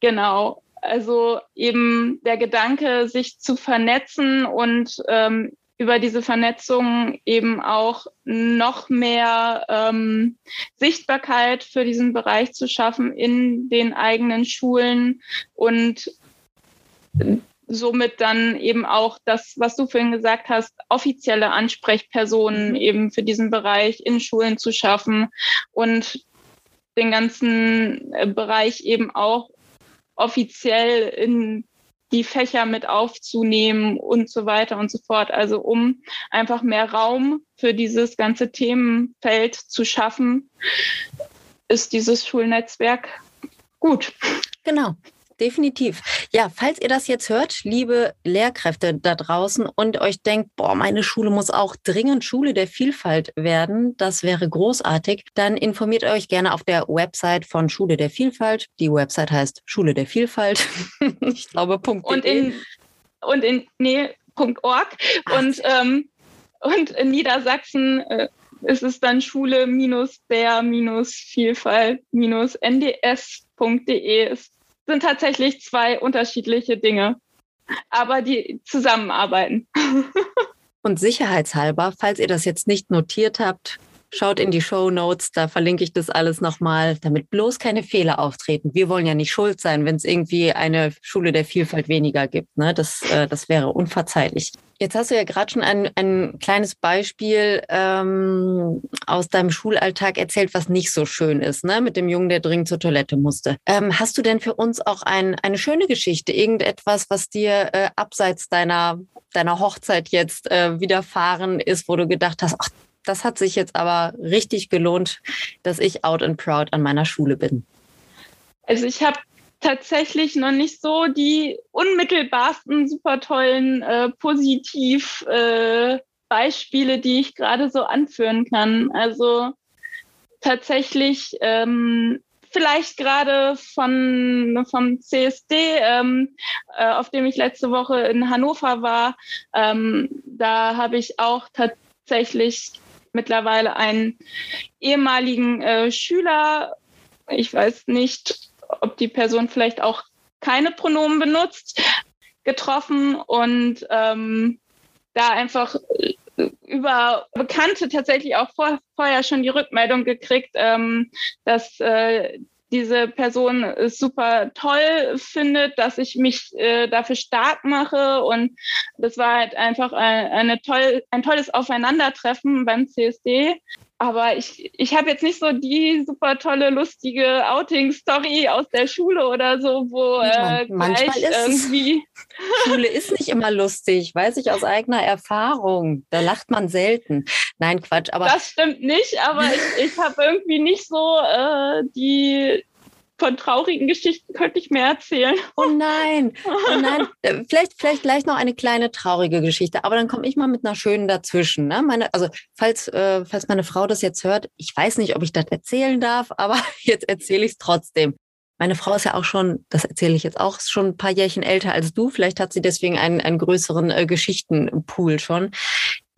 genau, also eben der Gedanke, sich zu vernetzen und ähm, über diese Vernetzung eben auch noch mehr ähm, Sichtbarkeit für diesen Bereich zu schaffen in den eigenen Schulen und somit dann eben auch das, was du vorhin gesagt hast, offizielle Ansprechpersonen mhm. eben für diesen Bereich in Schulen zu schaffen und den ganzen äh, Bereich eben auch offiziell in die Fächer mit aufzunehmen und so weiter und so fort. Also um einfach mehr Raum für dieses ganze Themenfeld zu schaffen, ist dieses Schulnetzwerk gut. Genau definitiv. Ja, falls ihr das jetzt hört, liebe Lehrkräfte da draußen und euch denkt, boah, meine Schule muss auch dringend Schule der Vielfalt werden, das wäre großartig, dann informiert euch gerne auf der Website von Schule der Vielfalt. Die Website heißt Schule der Vielfalt. ich glaube, Punkt. Und in, und in, nee, .org. Und, ähm, und in Niedersachsen äh, ist es dann Schule-der-Vielfalt-nds.de ist sind tatsächlich zwei unterschiedliche Dinge, aber die zusammenarbeiten. Und sicherheitshalber, falls ihr das jetzt nicht notiert habt, schaut in die Show Notes, da verlinke ich das alles nochmal, damit bloß keine Fehler auftreten. Wir wollen ja nicht schuld sein, wenn es irgendwie eine Schule der Vielfalt weniger gibt. Ne? Das, äh, das wäre unverzeihlich. Jetzt hast du ja gerade schon ein, ein kleines Beispiel ähm, aus deinem Schulalltag erzählt, was nicht so schön ist, ne? mit dem Jungen, der dringend zur Toilette musste. Ähm, hast du denn für uns auch ein, eine schöne Geschichte, irgendetwas, was dir äh, abseits deiner, deiner Hochzeit jetzt äh, widerfahren ist, wo du gedacht hast, ach, das hat sich jetzt aber richtig gelohnt, dass ich out and proud an meiner Schule bin. Also ich habe tatsächlich noch nicht so die unmittelbarsten, super tollen, äh, positiv äh, Beispiele, die ich gerade so anführen kann. Also tatsächlich ähm, vielleicht gerade von vom CSD, ähm, äh, auf dem ich letzte Woche in Hannover war. Ähm, da habe ich auch tatsächlich mittlerweile einen ehemaligen äh, Schüler, ich weiß nicht, ob die Person vielleicht auch keine Pronomen benutzt, getroffen und ähm, da einfach äh, über Bekannte tatsächlich auch vor, vorher schon die Rückmeldung gekriegt, ähm, dass äh, diese Person es super toll findet, dass ich mich äh, dafür stark mache. Und das war halt einfach eine, eine toll, ein tolles Aufeinandertreffen beim CSD. Aber ich, ich habe jetzt nicht so die super tolle, lustige Outing-Story aus der Schule oder so, wo äh, manchmal ist irgendwie. Schule ist nicht immer lustig, weiß ich aus eigener Erfahrung. Da lacht man selten. Nein, Quatsch. Aber das stimmt nicht, aber ich, ich habe irgendwie nicht so äh, die von traurigen Geschichten könnte ich mehr erzählen. Oh nein, oh nein. Äh, vielleicht, vielleicht gleich noch eine kleine traurige Geschichte, aber dann komme ich mal mit einer schönen dazwischen. Ne? Meine, also falls, äh, falls meine Frau das jetzt hört, ich weiß nicht, ob ich das erzählen darf, aber jetzt erzähle ich es trotzdem. Meine Frau ist ja auch schon, das erzähle ich jetzt auch, schon ein paar Jährchen älter als du. Vielleicht hat sie deswegen einen, einen größeren äh, Geschichtenpool schon.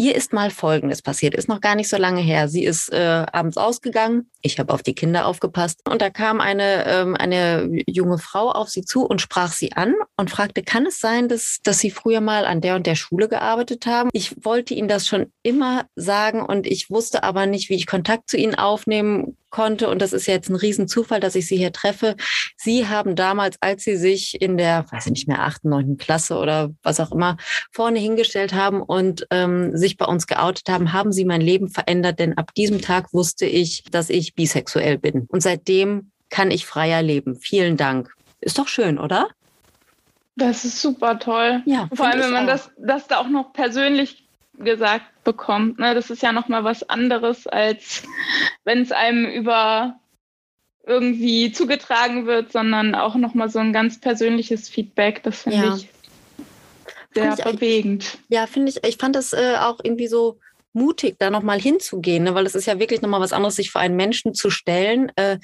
Ihr ist mal Folgendes passiert, ist noch gar nicht so lange her. Sie ist äh, abends ausgegangen, ich habe auf die Kinder aufgepasst und da kam eine, ähm, eine junge Frau auf sie zu und sprach sie an und fragte, kann es sein, dass, dass Sie früher mal an der und der Schule gearbeitet haben? Ich wollte Ihnen das schon immer sagen und ich wusste aber nicht, wie ich Kontakt zu Ihnen aufnehmen konnte. Und das ist jetzt ein Riesenzufall, dass ich Sie hier treffe. Sie haben damals, als Sie sich in der, weiß ich nicht mehr, achten, neunten Klasse oder was auch immer, vorne hingestellt haben und ähm, sich bei uns geoutet haben, haben Sie mein Leben verändert. Denn ab diesem Tag wusste ich, dass ich bisexuell bin. Und seitdem kann ich freier leben. Vielen Dank. Ist doch schön, oder? Das ist super toll. Ja, Vor allem, wenn man das, das da auch noch persönlich gesagt bekommt. Ne? Das ist ja nochmal was anderes, als wenn es einem über irgendwie zugetragen wird, sondern auch nochmal so ein ganz persönliches Feedback. Das finde ja. ich sehr ich bewegend. Ja, finde ich, ich fand das äh, auch irgendwie so mutig, da nochmal hinzugehen, ne? weil es ist ja wirklich nochmal was anderes, sich vor einen Menschen zu stellen, äh,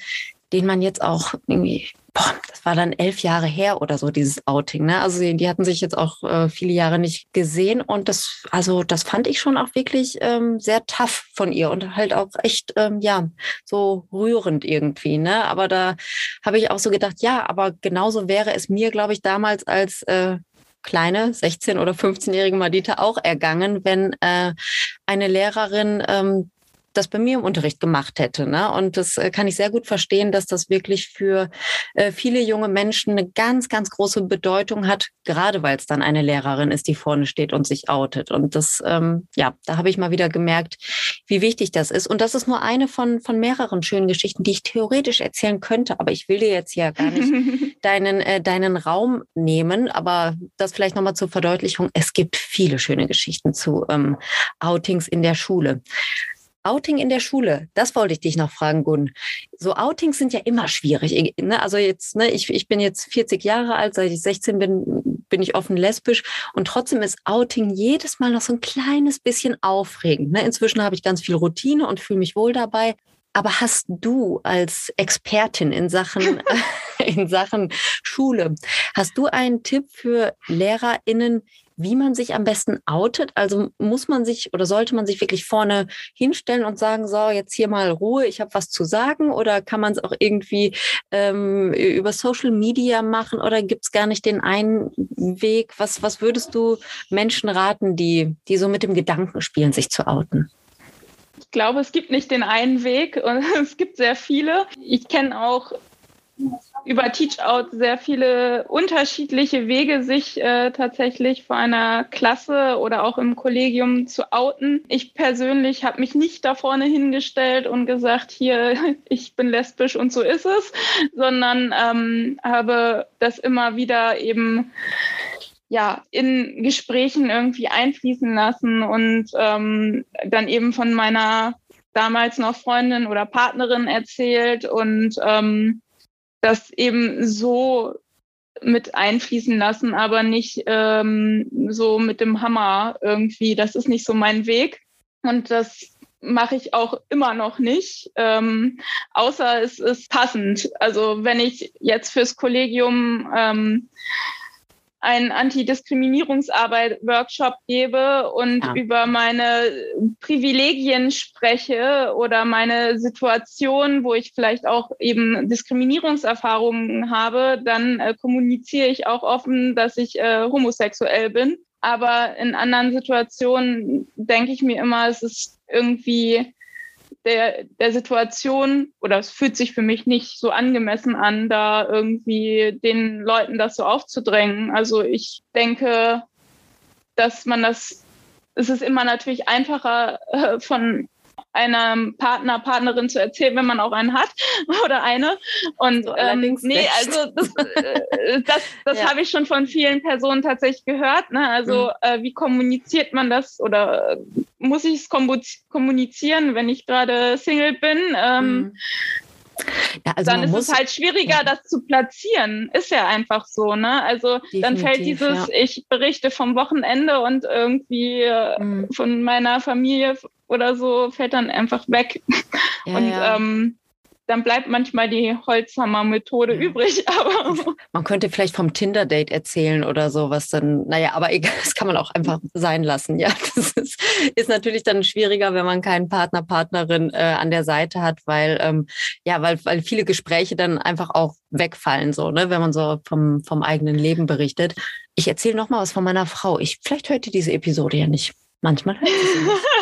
den man jetzt auch irgendwie boah, das war dann elf Jahre her oder so, dieses Outing. Ne? Also die, hatten sich jetzt auch äh, viele Jahre nicht gesehen und das, also das fand ich schon auch wirklich ähm, sehr tough von ihr und halt auch echt, ähm, ja, so rührend irgendwie. Ne? Aber da habe ich auch so gedacht, ja, aber genauso wäre es mir, glaube ich, damals als äh, kleine 16- oder 15-jährige Madita auch ergangen, wenn äh, eine Lehrerin ähm, das bei mir im Unterricht gemacht hätte. Ne? Und das äh, kann ich sehr gut verstehen, dass das wirklich für äh, viele junge Menschen eine ganz, ganz große Bedeutung hat, gerade weil es dann eine Lehrerin ist, die vorne steht und sich outet. Und das, ähm, ja, da habe ich mal wieder gemerkt, wie wichtig das ist. Und das ist nur eine von, von mehreren schönen Geschichten, die ich theoretisch erzählen könnte. Aber ich will dir jetzt ja gar nicht deinen, äh, deinen Raum nehmen. Aber das vielleicht nochmal zur Verdeutlichung. Es gibt viele schöne Geschichten zu ähm, Outings in der Schule. Outing in der Schule, das wollte ich dich noch fragen, Gunn. So Outings sind ja immer schwierig. Ne? Also jetzt, ne, ich, ich bin jetzt 40 Jahre alt, seit ich 16 bin, bin ich offen lesbisch und trotzdem ist Outing jedes Mal noch so ein kleines bisschen aufregend. Ne? Inzwischen habe ich ganz viel Routine und fühle mich wohl dabei. Aber hast du als Expertin in Sachen, in Sachen Schule, hast du einen Tipp für LehrerInnen, wie man sich am besten outet? Also muss man sich oder sollte man sich wirklich vorne hinstellen und sagen, so, jetzt hier mal Ruhe, ich habe was zu sagen? Oder kann man es auch irgendwie ähm, über Social Media machen oder gibt es gar nicht den einen Weg? Was, was würdest du Menschen raten, die, die so mit dem Gedanken spielen, sich zu outen? Ich glaube, es gibt nicht den einen Weg und es gibt sehr viele. Ich kenne auch über Teach-Out sehr viele unterschiedliche Wege, sich äh, tatsächlich vor einer Klasse oder auch im Kollegium zu outen. Ich persönlich habe mich nicht da vorne hingestellt und gesagt, hier, ich bin lesbisch und so ist es, sondern ähm, habe das immer wieder eben ja, in Gesprächen irgendwie einfließen lassen und ähm, dann eben von meiner damals noch Freundin oder Partnerin erzählt und ähm, das eben so mit einfließen lassen, aber nicht ähm, so mit dem Hammer irgendwie. Das ist nicht so mein Weg. Und das mache ich auch immer noch nicht, ähm, außer es ist passend. Also wenn ich jetzt fürs Kollegium ähm, einen Antidiskriminierungsarbeit-Workshop gebe und ja. über meine Privilegien spreche oder meine Situation, wo ich vielleicht auch eben Diskriminierungserfahrungen habe, dann äh, kommuniziere ich auch offen, dass ich äh, homosexuell bin. Aber in anderen Situationen denke ich mir immer, es ist irgendwie der, der Situation oder es fühlt sich für mich nicht so angemessen an, da irgendwie den Leuten das so aufzudrängen. Also ich denke, dass man das, es ist immer natürlich einfacher äh, von einem Partner, Partnerin zu erzählen, wenn man auch einen hat oder eine. Und so, ähm, nee, also das, äh, das, das ja. habe ich schon von vielen Personen tatsächlich gehört. Ne? Also mhm. äh, wie kommuniziert man das oder äh, muss ich es kommunizieren, wenn ich gerade Single bin? Ähm, mhm. Ja, also dann ist es halt schwieriger, ja. das zu platzieren. Ist ja einfach so, ne? Also Definitiv, dann fällt dieses, ja. ich berichte vom Wochenende und irgendwie äh, mhm. von meiner Familie oder so, fällt dann einfach weg. und ähm, dann bleibt manchmal die Holzhammer-Methode ja. übrig. Aber man könnte vielleicht vom Tinder-Date erzählen oder so, was dann, naja, aber egal, das kann man auch einfach sein lassen. Ja, das ist, ist natürlich dann schwieriger, wenn man keinen Partner, Partnerin äh, an der Seite hat, weil, ähm, ja, weil, weil viele Gespräche dann einfach auch wegfallen, so, ne, wenn man so vom, vom eigenen Leben berichtet. Ich erzähle noch mal was von meiner Frau. Ich, vielleicht hört ihr diese Episode ja nicht. Manchmal hört sie sie nicht.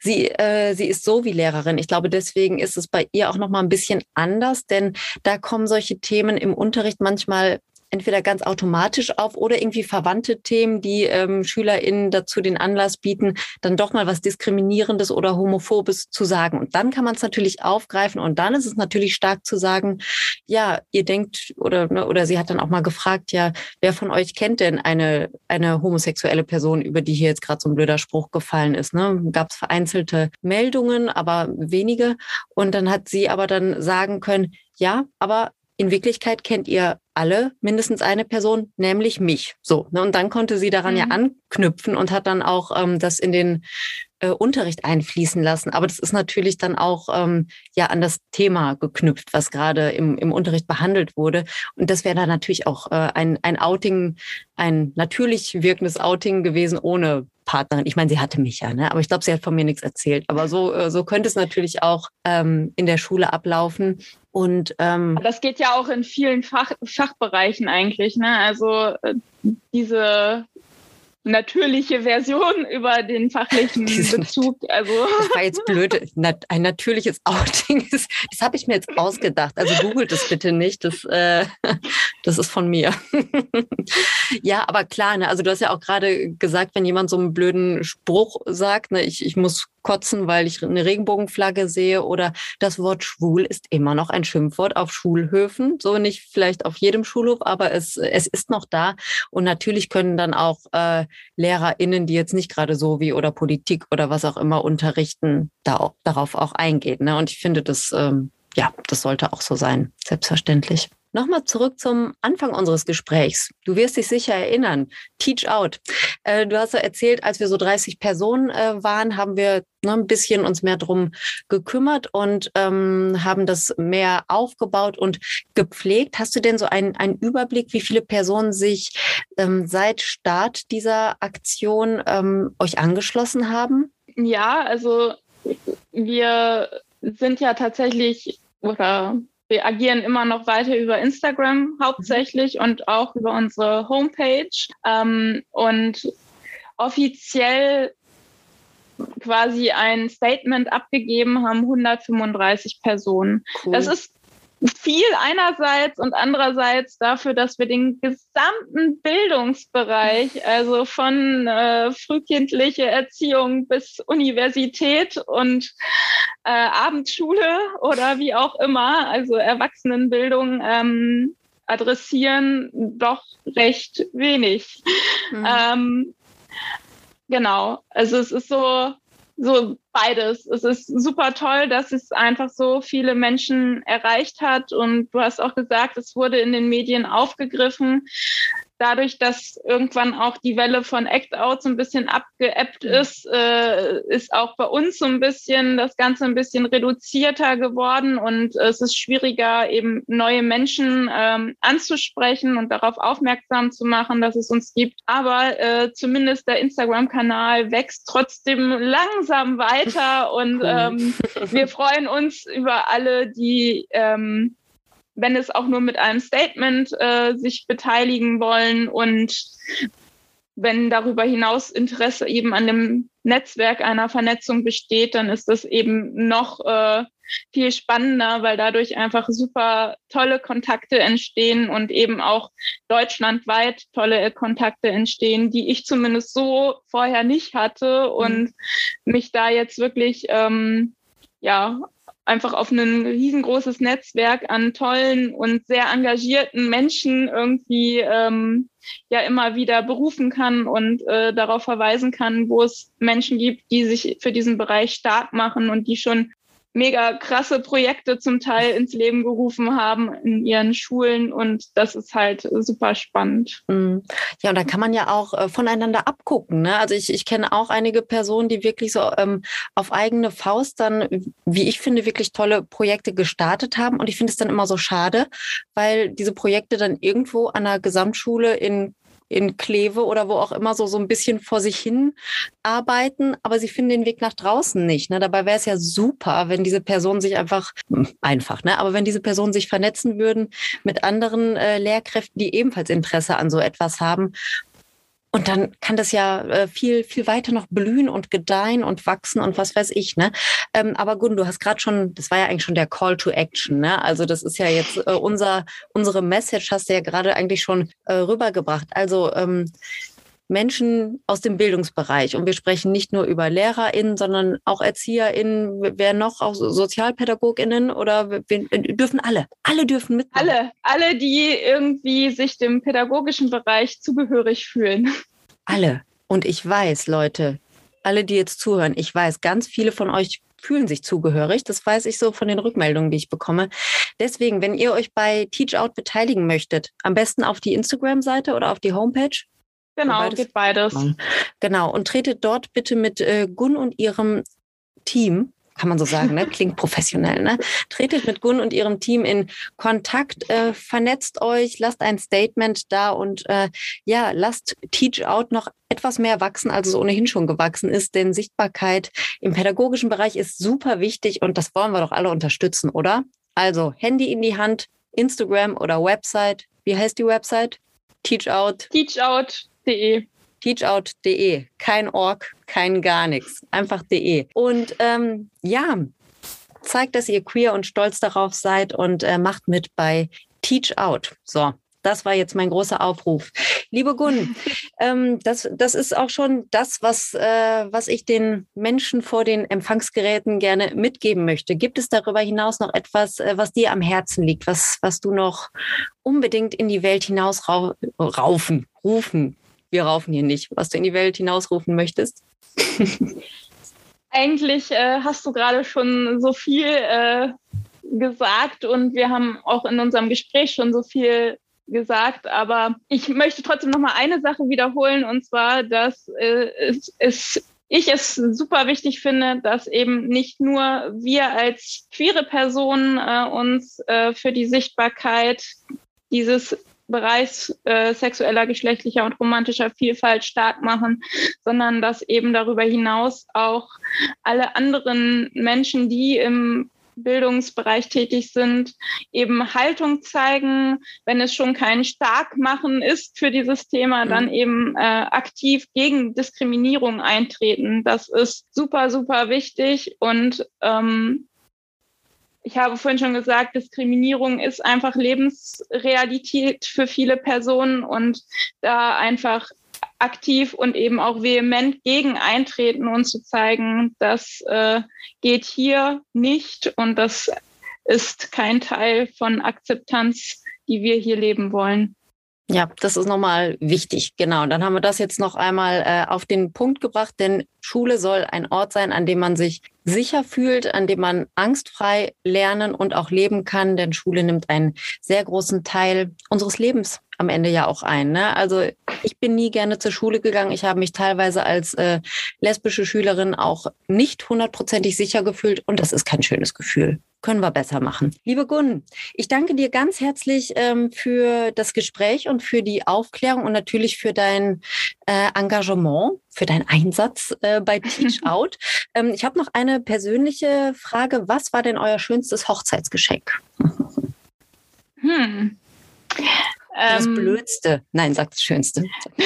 Sie, äh, sie ist so wie Lehrerin. Ich glaube, deswegen ist es bei ihr auch noch mal ein bisschen anders, denn da kommen solche Themen im Unterricht manchmal entweder ganz automatisch auf oder irgendwie verwandte Themen, die ähm, SchülerInnen dazu den Anlass bieten, dann doch mal was Diskriminierendes oder Homophobes zu sagen. Und dann kann man es natürlich aufgreifen und dann ist es natürlich stark zu sagen, ja, ihr denkt oder, ne, oder sie hat dann auch mal gefragt, ja, wer von euch kennt denn eine, eine homosexuelle Person, über die hier jetzt gerade so ein blöder Spruch gefallen ist? Ne? Gab es vereinzelte Meldungen, aber wenige. Und dann hat sie aber dann sagen können, ja, aber in Wirklichkeit kennt ihr alle mindestens eine Person, nämlich mich. So, ne? Und dann konnte sie daran mhm. ja anknüpfen und hat dann auch ähm, das in den äh, Unterricht einfließen lassen. Aber das ist natürlich dann auch ähm, ja an das Thema geknüpft, was gerade im, im Unterricht behandelt wurde. Und das wäre dann natürlich auch äh, ein, ein Outing, ein natürlich wirkendes Outing gewesen ohne Partnerin. Ich meine, sie hatte mich ja, ne? aber ich glaube, sie hat von mir nichts erzählt. Aber so, äh, so könnte es natürlich auch ähm, in der Schule ablaufen. Und ähm, das geht ja auch in vielen Fach, Fachbereichen eigentlich. Ne? Also äh, diese natürliche Version über den fachlichen Bezug. Also das war jetzt blöd. Ein natürliches Outing ist, das habe ich mir jetzt ausgedacht. Also googelt es bitte nicht. Das, äh, das ist von mir. ja, aber klar, ne, also du hast ja auch gerade gesagt, wenn jemand so einen blöden Spruch sagt, ne, ich, ich muss kotzen, weil ich eine Regenbogenflagge sehe oder das Wort schwul ist immer noch ein Schimpfwort auf Schulhöfen. So nicht vielleicht auf jedem Schulhof, aber es, es ist noch da. Und natürlich können dann auch äh, LehrerInnen, die jetzt nicht gerade so wie oder Politik oder was auch immer unterrichten, da auch, darauf auch eingehen. Ne? Und ich finde, das, ähm, ja, das sollte auch so sein, selbstverständlich. Nochmal zurück zum Anfang unseres Gesprächs. Du wirst dich sicher erinnern. Teach Out. Äh, du hast ja erzählt, als wir so 30 Personen äh, waren, haben wir ne, ein bisschen uns mehr drum gekümmert und ähm, haben das mehr aufgebaut und gepflegt. Hast du denn so einen, einen Überblick, wie viele Personen sich ähm, seit Start dieser Aktion ähm, euch angeschlossen haben? Ja, also wir sind ja tatsächlich oder wir agieren immer noch weiter über Instagram hauptsächlich mhm. und auch über unsere Homepage. Ähm, und offiziell quasi ein Statement abgegeben haben 135 Personen. Cool. Das ist viel einerseits und andererseits dafür, dass wir den gesamten Bildungsbereich, also von äh, frühkindliche Erziehung bis Universität und äh, Abendschule oder wie auch immer, also Erwachsenenbildung ähm, adressieren, doch recht wenig. Mhm. Ähm, genau, also es ist so, so beides. Es ist super toll, dass es einfach so viele Menschen erreicht hat. Und du hast auch gesagt, es wurde in den Medien aufgegriffen dadurch, dass irgendwann auch die Welle von Act Out so ein bisschen abgeebbt ist, äh, ist auch bei uns so ein bisschen das Ganze ein bisschen reduzierter geworden und es ist schwieriger, eben neue Menschen ähm, anzusprechen und darauf aufmerksam zu machen, dass es uns gibt. Aber äh, zumindest der Instagram-Kanal wächst trotzdem langsam weiter und ähm, wir freuen uns über alle, die ähm, wenn es auch nur mit einem Statement äh, sich beteiligen wollen und wenn darüber hinaus Interesse eben an dem Netzwerk einer Vernetzung besteht, dann ist das eben noch äh, viel spannender, weil dadurch einfach super tolle Kontakte entstehen und eben auch deutschlandweit tolle Kontakte entstehen, die ich zumindest so vorher nicht hatte und mhm. mich da jetzt wirklich ähm, ja einfach auf ein riesengroßes Netzwerk an tollen und sehr engagierten Menschen irgendwie ähm, ja immer wieder berufen kann und äh, darauf verweisen kann, wo es Menschen gibt, die sich für diesen Bereich stark machen und die schon mega krasse Projekte zum Teil ins Leben gerufen haben in ihren Schulen und das ist halt super spannend. Mhm. Ja, und da kann man ja auch äh, voneinander abgucken. Ne? Also ich, ich kenne auch einige Personen, die wirklich so ähm, auf eigene Faust dann, wie ich finde, wirklich tolle Projekte gestartet haben und ich finde es dann immer so schade, weil diese Projekte dann irgendwo an der Gesamtschule in in Kleve oder wo auch immer so, so ein bisschen vor sich hin arbeiten, aber sie finden den Weg nach draußen nicht. Ne? Dabei wäre es ja super, wenn diese Personen sich einfach, einfach, ne? aber wenn diese Personen sich vernetzen würden mit anderen äh, Lehrkräften, die ebenfalls Interesse an so etwas haben und dann kann das ja äh, viel, viel weiter noch blühen und gedeihen und wachsen und was weiß ich. Ne? Ähm, aber Gun, du hast gerade schon, das war ja eigentlich schon der Call to Action. Ne? Also das ist ja jetzt äh, unser, unsere Message, hast du ja gerade eigentlich schon äh, rübergebracht. Also ähm, Menschen aus dem Bildungsbereich. Und wir sprechen nicht nur über LehrerInnen, sondern auch ErzieherInnen, wer noch, auch SozialpädagogInnen oder wir, dürfen alle. Alle dürfen mit. Alle, alle, die irgendwie sich dem pädagogischen Bereich zugehörig fühlen. Alle. Und ich weiß, Leute, alle, die jetzt zuhören, ich weiß, ganz viele von euch fühlen sich zugehörig. Das weiß ich so von den Rückmeldungen, die ich bekomme. Deswegen, wenn ihr euch bei Teach Out beteiligen möchtet, am besten auf die Instagram-Seite oder auf die Homepage Genau, beides geht beides. Genau. Und tretet dort bitte mit äh, Gun und ihrem Team kann man so sagen, ne? klingt professionell. Ne? Tretet mit Gun und ihrem Team in Kontakt, äh, vernetzt euch, lasst ein Statement da und äh, ja, lasst Teach Out noch etwas mehr wachsen, als es ohnehin schon gewachsen ist, denn Sichtbarkeit im pädagogischen Bereich ist super wichtig und das wollen wir doch alle unterstützen, oder? Also Handy in die Hand, Instagram oder Website. Wie heißt die Website? Teach Out. Teach Out teachout.de. Teachout.de. Kein Org, kein gar nichts. Einfach de. Und ähm, ja, zeigt, dass ihr queer und stolz darauf seid und äh, macht mit bei Teach Out. So, das war jetzt mein großer Aufruf. Liebe Gun, ähm, das, das ist auch schon das, was, äh, was ich den Menschen vor den Empfangsgeräten gerne mitgeben möchte. Gibt es darüber hinaus noch etwas, äh, was dir am Herzen liegt, was, was du noch unbedingt in die Welt hinaus rau raufen, rufen wir raufen hier nicht, was du in die Welt hinausrufen möchtest? Eigentlich äh, hast du gerade schon so viel äh, gesagt und wir haben auch in unserem Gespräch schon so viel gesagt, aber ich möchte trotzdem noch mal eine Sache wiederholen und zwar, dass äh, es, es ich es super wichtig finde, dass eben nicht nur wir als queere Personen äh, uns äh, für die Sichtbarkeit dieses Bereich äh, sexueller, geschlechtlicher und romantischer Vielfalt stark machen, sondern dass eben darüber hinaus auch alle anderen Menschen, die im Bildungsbereich tätig sind, eben Haltung zeigen, wenn es schon kein Starkmachen ist für dieses Thema, dann mhm. eben äh, aktiv gegen Diskriminierung eintreten. Das ist super, super wichtig und ähm, ich habe vorhin schon gesagt, Diskriminierung ist einfach Lebensrealität für viele Personen und da einfach aktiv und eben auch vehement gegen eintreten und zu zeigen, das äh, geht hier nicht und das ist kein Teil von Akzeptanz, die wir hier leben wollen. Ja, das ist nochmal wichtig. Genau. Dann haben wir das jetzt noch einmal äh, auf den Punkt gebracht, denn Schule soll ein Ort sein, an dem man sich sicher fühlt, an dem man angstfrei lernen und auch leben kann, denn Schule nimmt einen sehr großen Teil unseres Lebens am Ende ja auch ein. Ne? Also ich bin nie gerne zur Schule gegangen. Ich habe mich teilweise als äh, lesbische Schülerin auch nicht hundertprozentig sicher gefühlt und das ist kein schönes Gefühl. Können wir besser machen. Liebe Gunn, ich danke dir ganz herzlich ähm, für das Gespräch und für die Aufklärung und natürlich für dein äh, Engagement, für deinen Einsatz äh, bei Teach Out. ähm, ich habe noch eine persönliche Frage. Was war denn euer schönstes Hochzeitsgeschenk? Hm. Das Ähm, Blödste. Nein, sag das Schönste.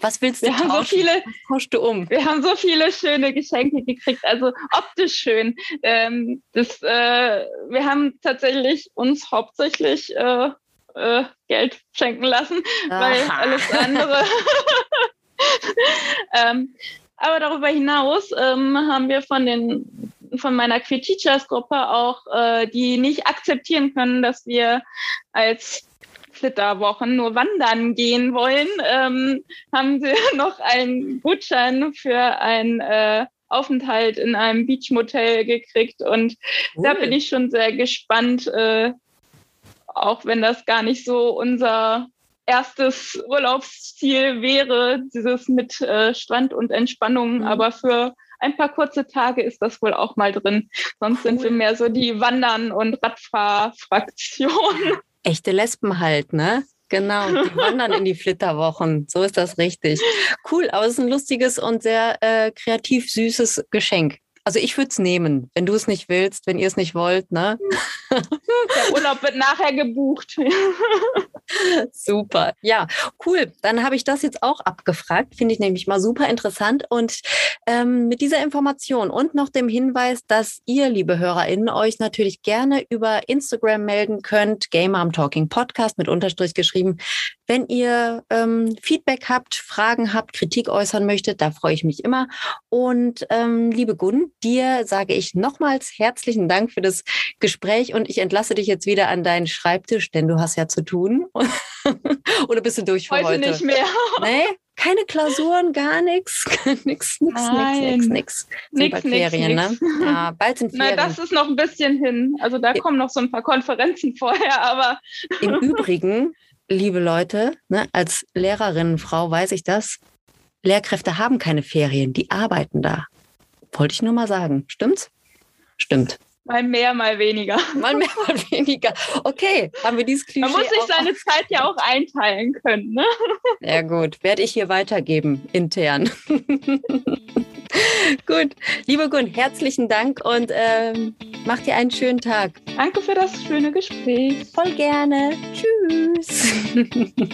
Was willst du Wir haben so tauschen? viele- tauschst du um? Wir haben so viele schöne Geschenke gekriegt, also optisch schön. Ähm, das, äh, wir haben tatsächlich uns hauptsächlich äh, äh, Geld schenken lassen, weil Aha. alles andere. ähm, aber darüber hinaus ähm, haben wir von den von meiner Queer Teachers Gruppe auch, äh, die nicht akzeptieren können, dass wir als Flitterwochen nur wandern gehen wollen, ähm, haben sie noch einen Gutschein für einen äh, Aufenthalt in einem Beachmotel gekriegt. Und da bin ich schon sehr gespannt, äh, auch wenn das gar nicht so unser erstes Urlaubsziel wäre, dieses mit äh, Strand und Entspannung, Mhm. aber für ein paar kurze Tage ist das wohl auch mal drin. Sonst sind Cool. wir mehr so die Wandern- und Radfahrfraktion. Echte Lesben halt, ne? Genau, die wandern in die Flitterwochen. So ist das richtig. Cool, aber es ist ein lustiges und sehr äh, kreativ süßes Geschenk. Also ich würde es nehmen, wenn du es nicht willst, wenn ihr es nicht wollt, ne? Der Urlaub wird nachher gebucht. Super. Ja, cool. Dann habe ich das jetzt auch abgefragt. Finde ich nämlich mal super interessant. Und ähm, mit dieser Information und noch dem Hinweis, dass ihr, liebe HörerInnen, euch natürlich gerne über Instagram melden könnt. Game Arm Talking Podcast mit Unterstrich geschrieben. Wenn ihr ähm, Feedback habt, Fragen habt, Kritik äußern möchtet, da freue ich mich immer. Und ähm, liebe Gunn, dir sage ich nochmals herzlichen Dank für das Gespräch und ich entlasse dich jetzt wieder an deinen Schreibtisch, denn du hast ja zu tun. Oder bist du durch für Heute, heute? nicht mehr. Nee, keine Klausuren, gar nichts. Nix, nix, nix, Nein. nix, nix. Nix, bald nix, Ferien, nix. ne? Ja, bald sind Na, Ferien. das ist noch ein bisschen hin. Also da Ja. kommen noch so ein paar Konferenzen vorher, aber Im Übrigen, liebe Leute, ne, als Lehrerinnenfrau weiß ich das. Lehrkräfte haben keine Ferien, die arbeiten da. Wollte ich nur mal sagen. Stimmt's? Stimmt. mal mehr, mal weniger. Mal mehr, mal weniger. Okay, haben wir dieses Klischee Man muss sich seine Zeit ja auch einteilen können. Ne? Ja gut, werde ich hier weitergeben, intern. gut, liebe Gun, herzlichen Dank und ähm, mach dir einen schönen Tag. Danke für das schöne Gespräch. Voll gerne. Tschüss.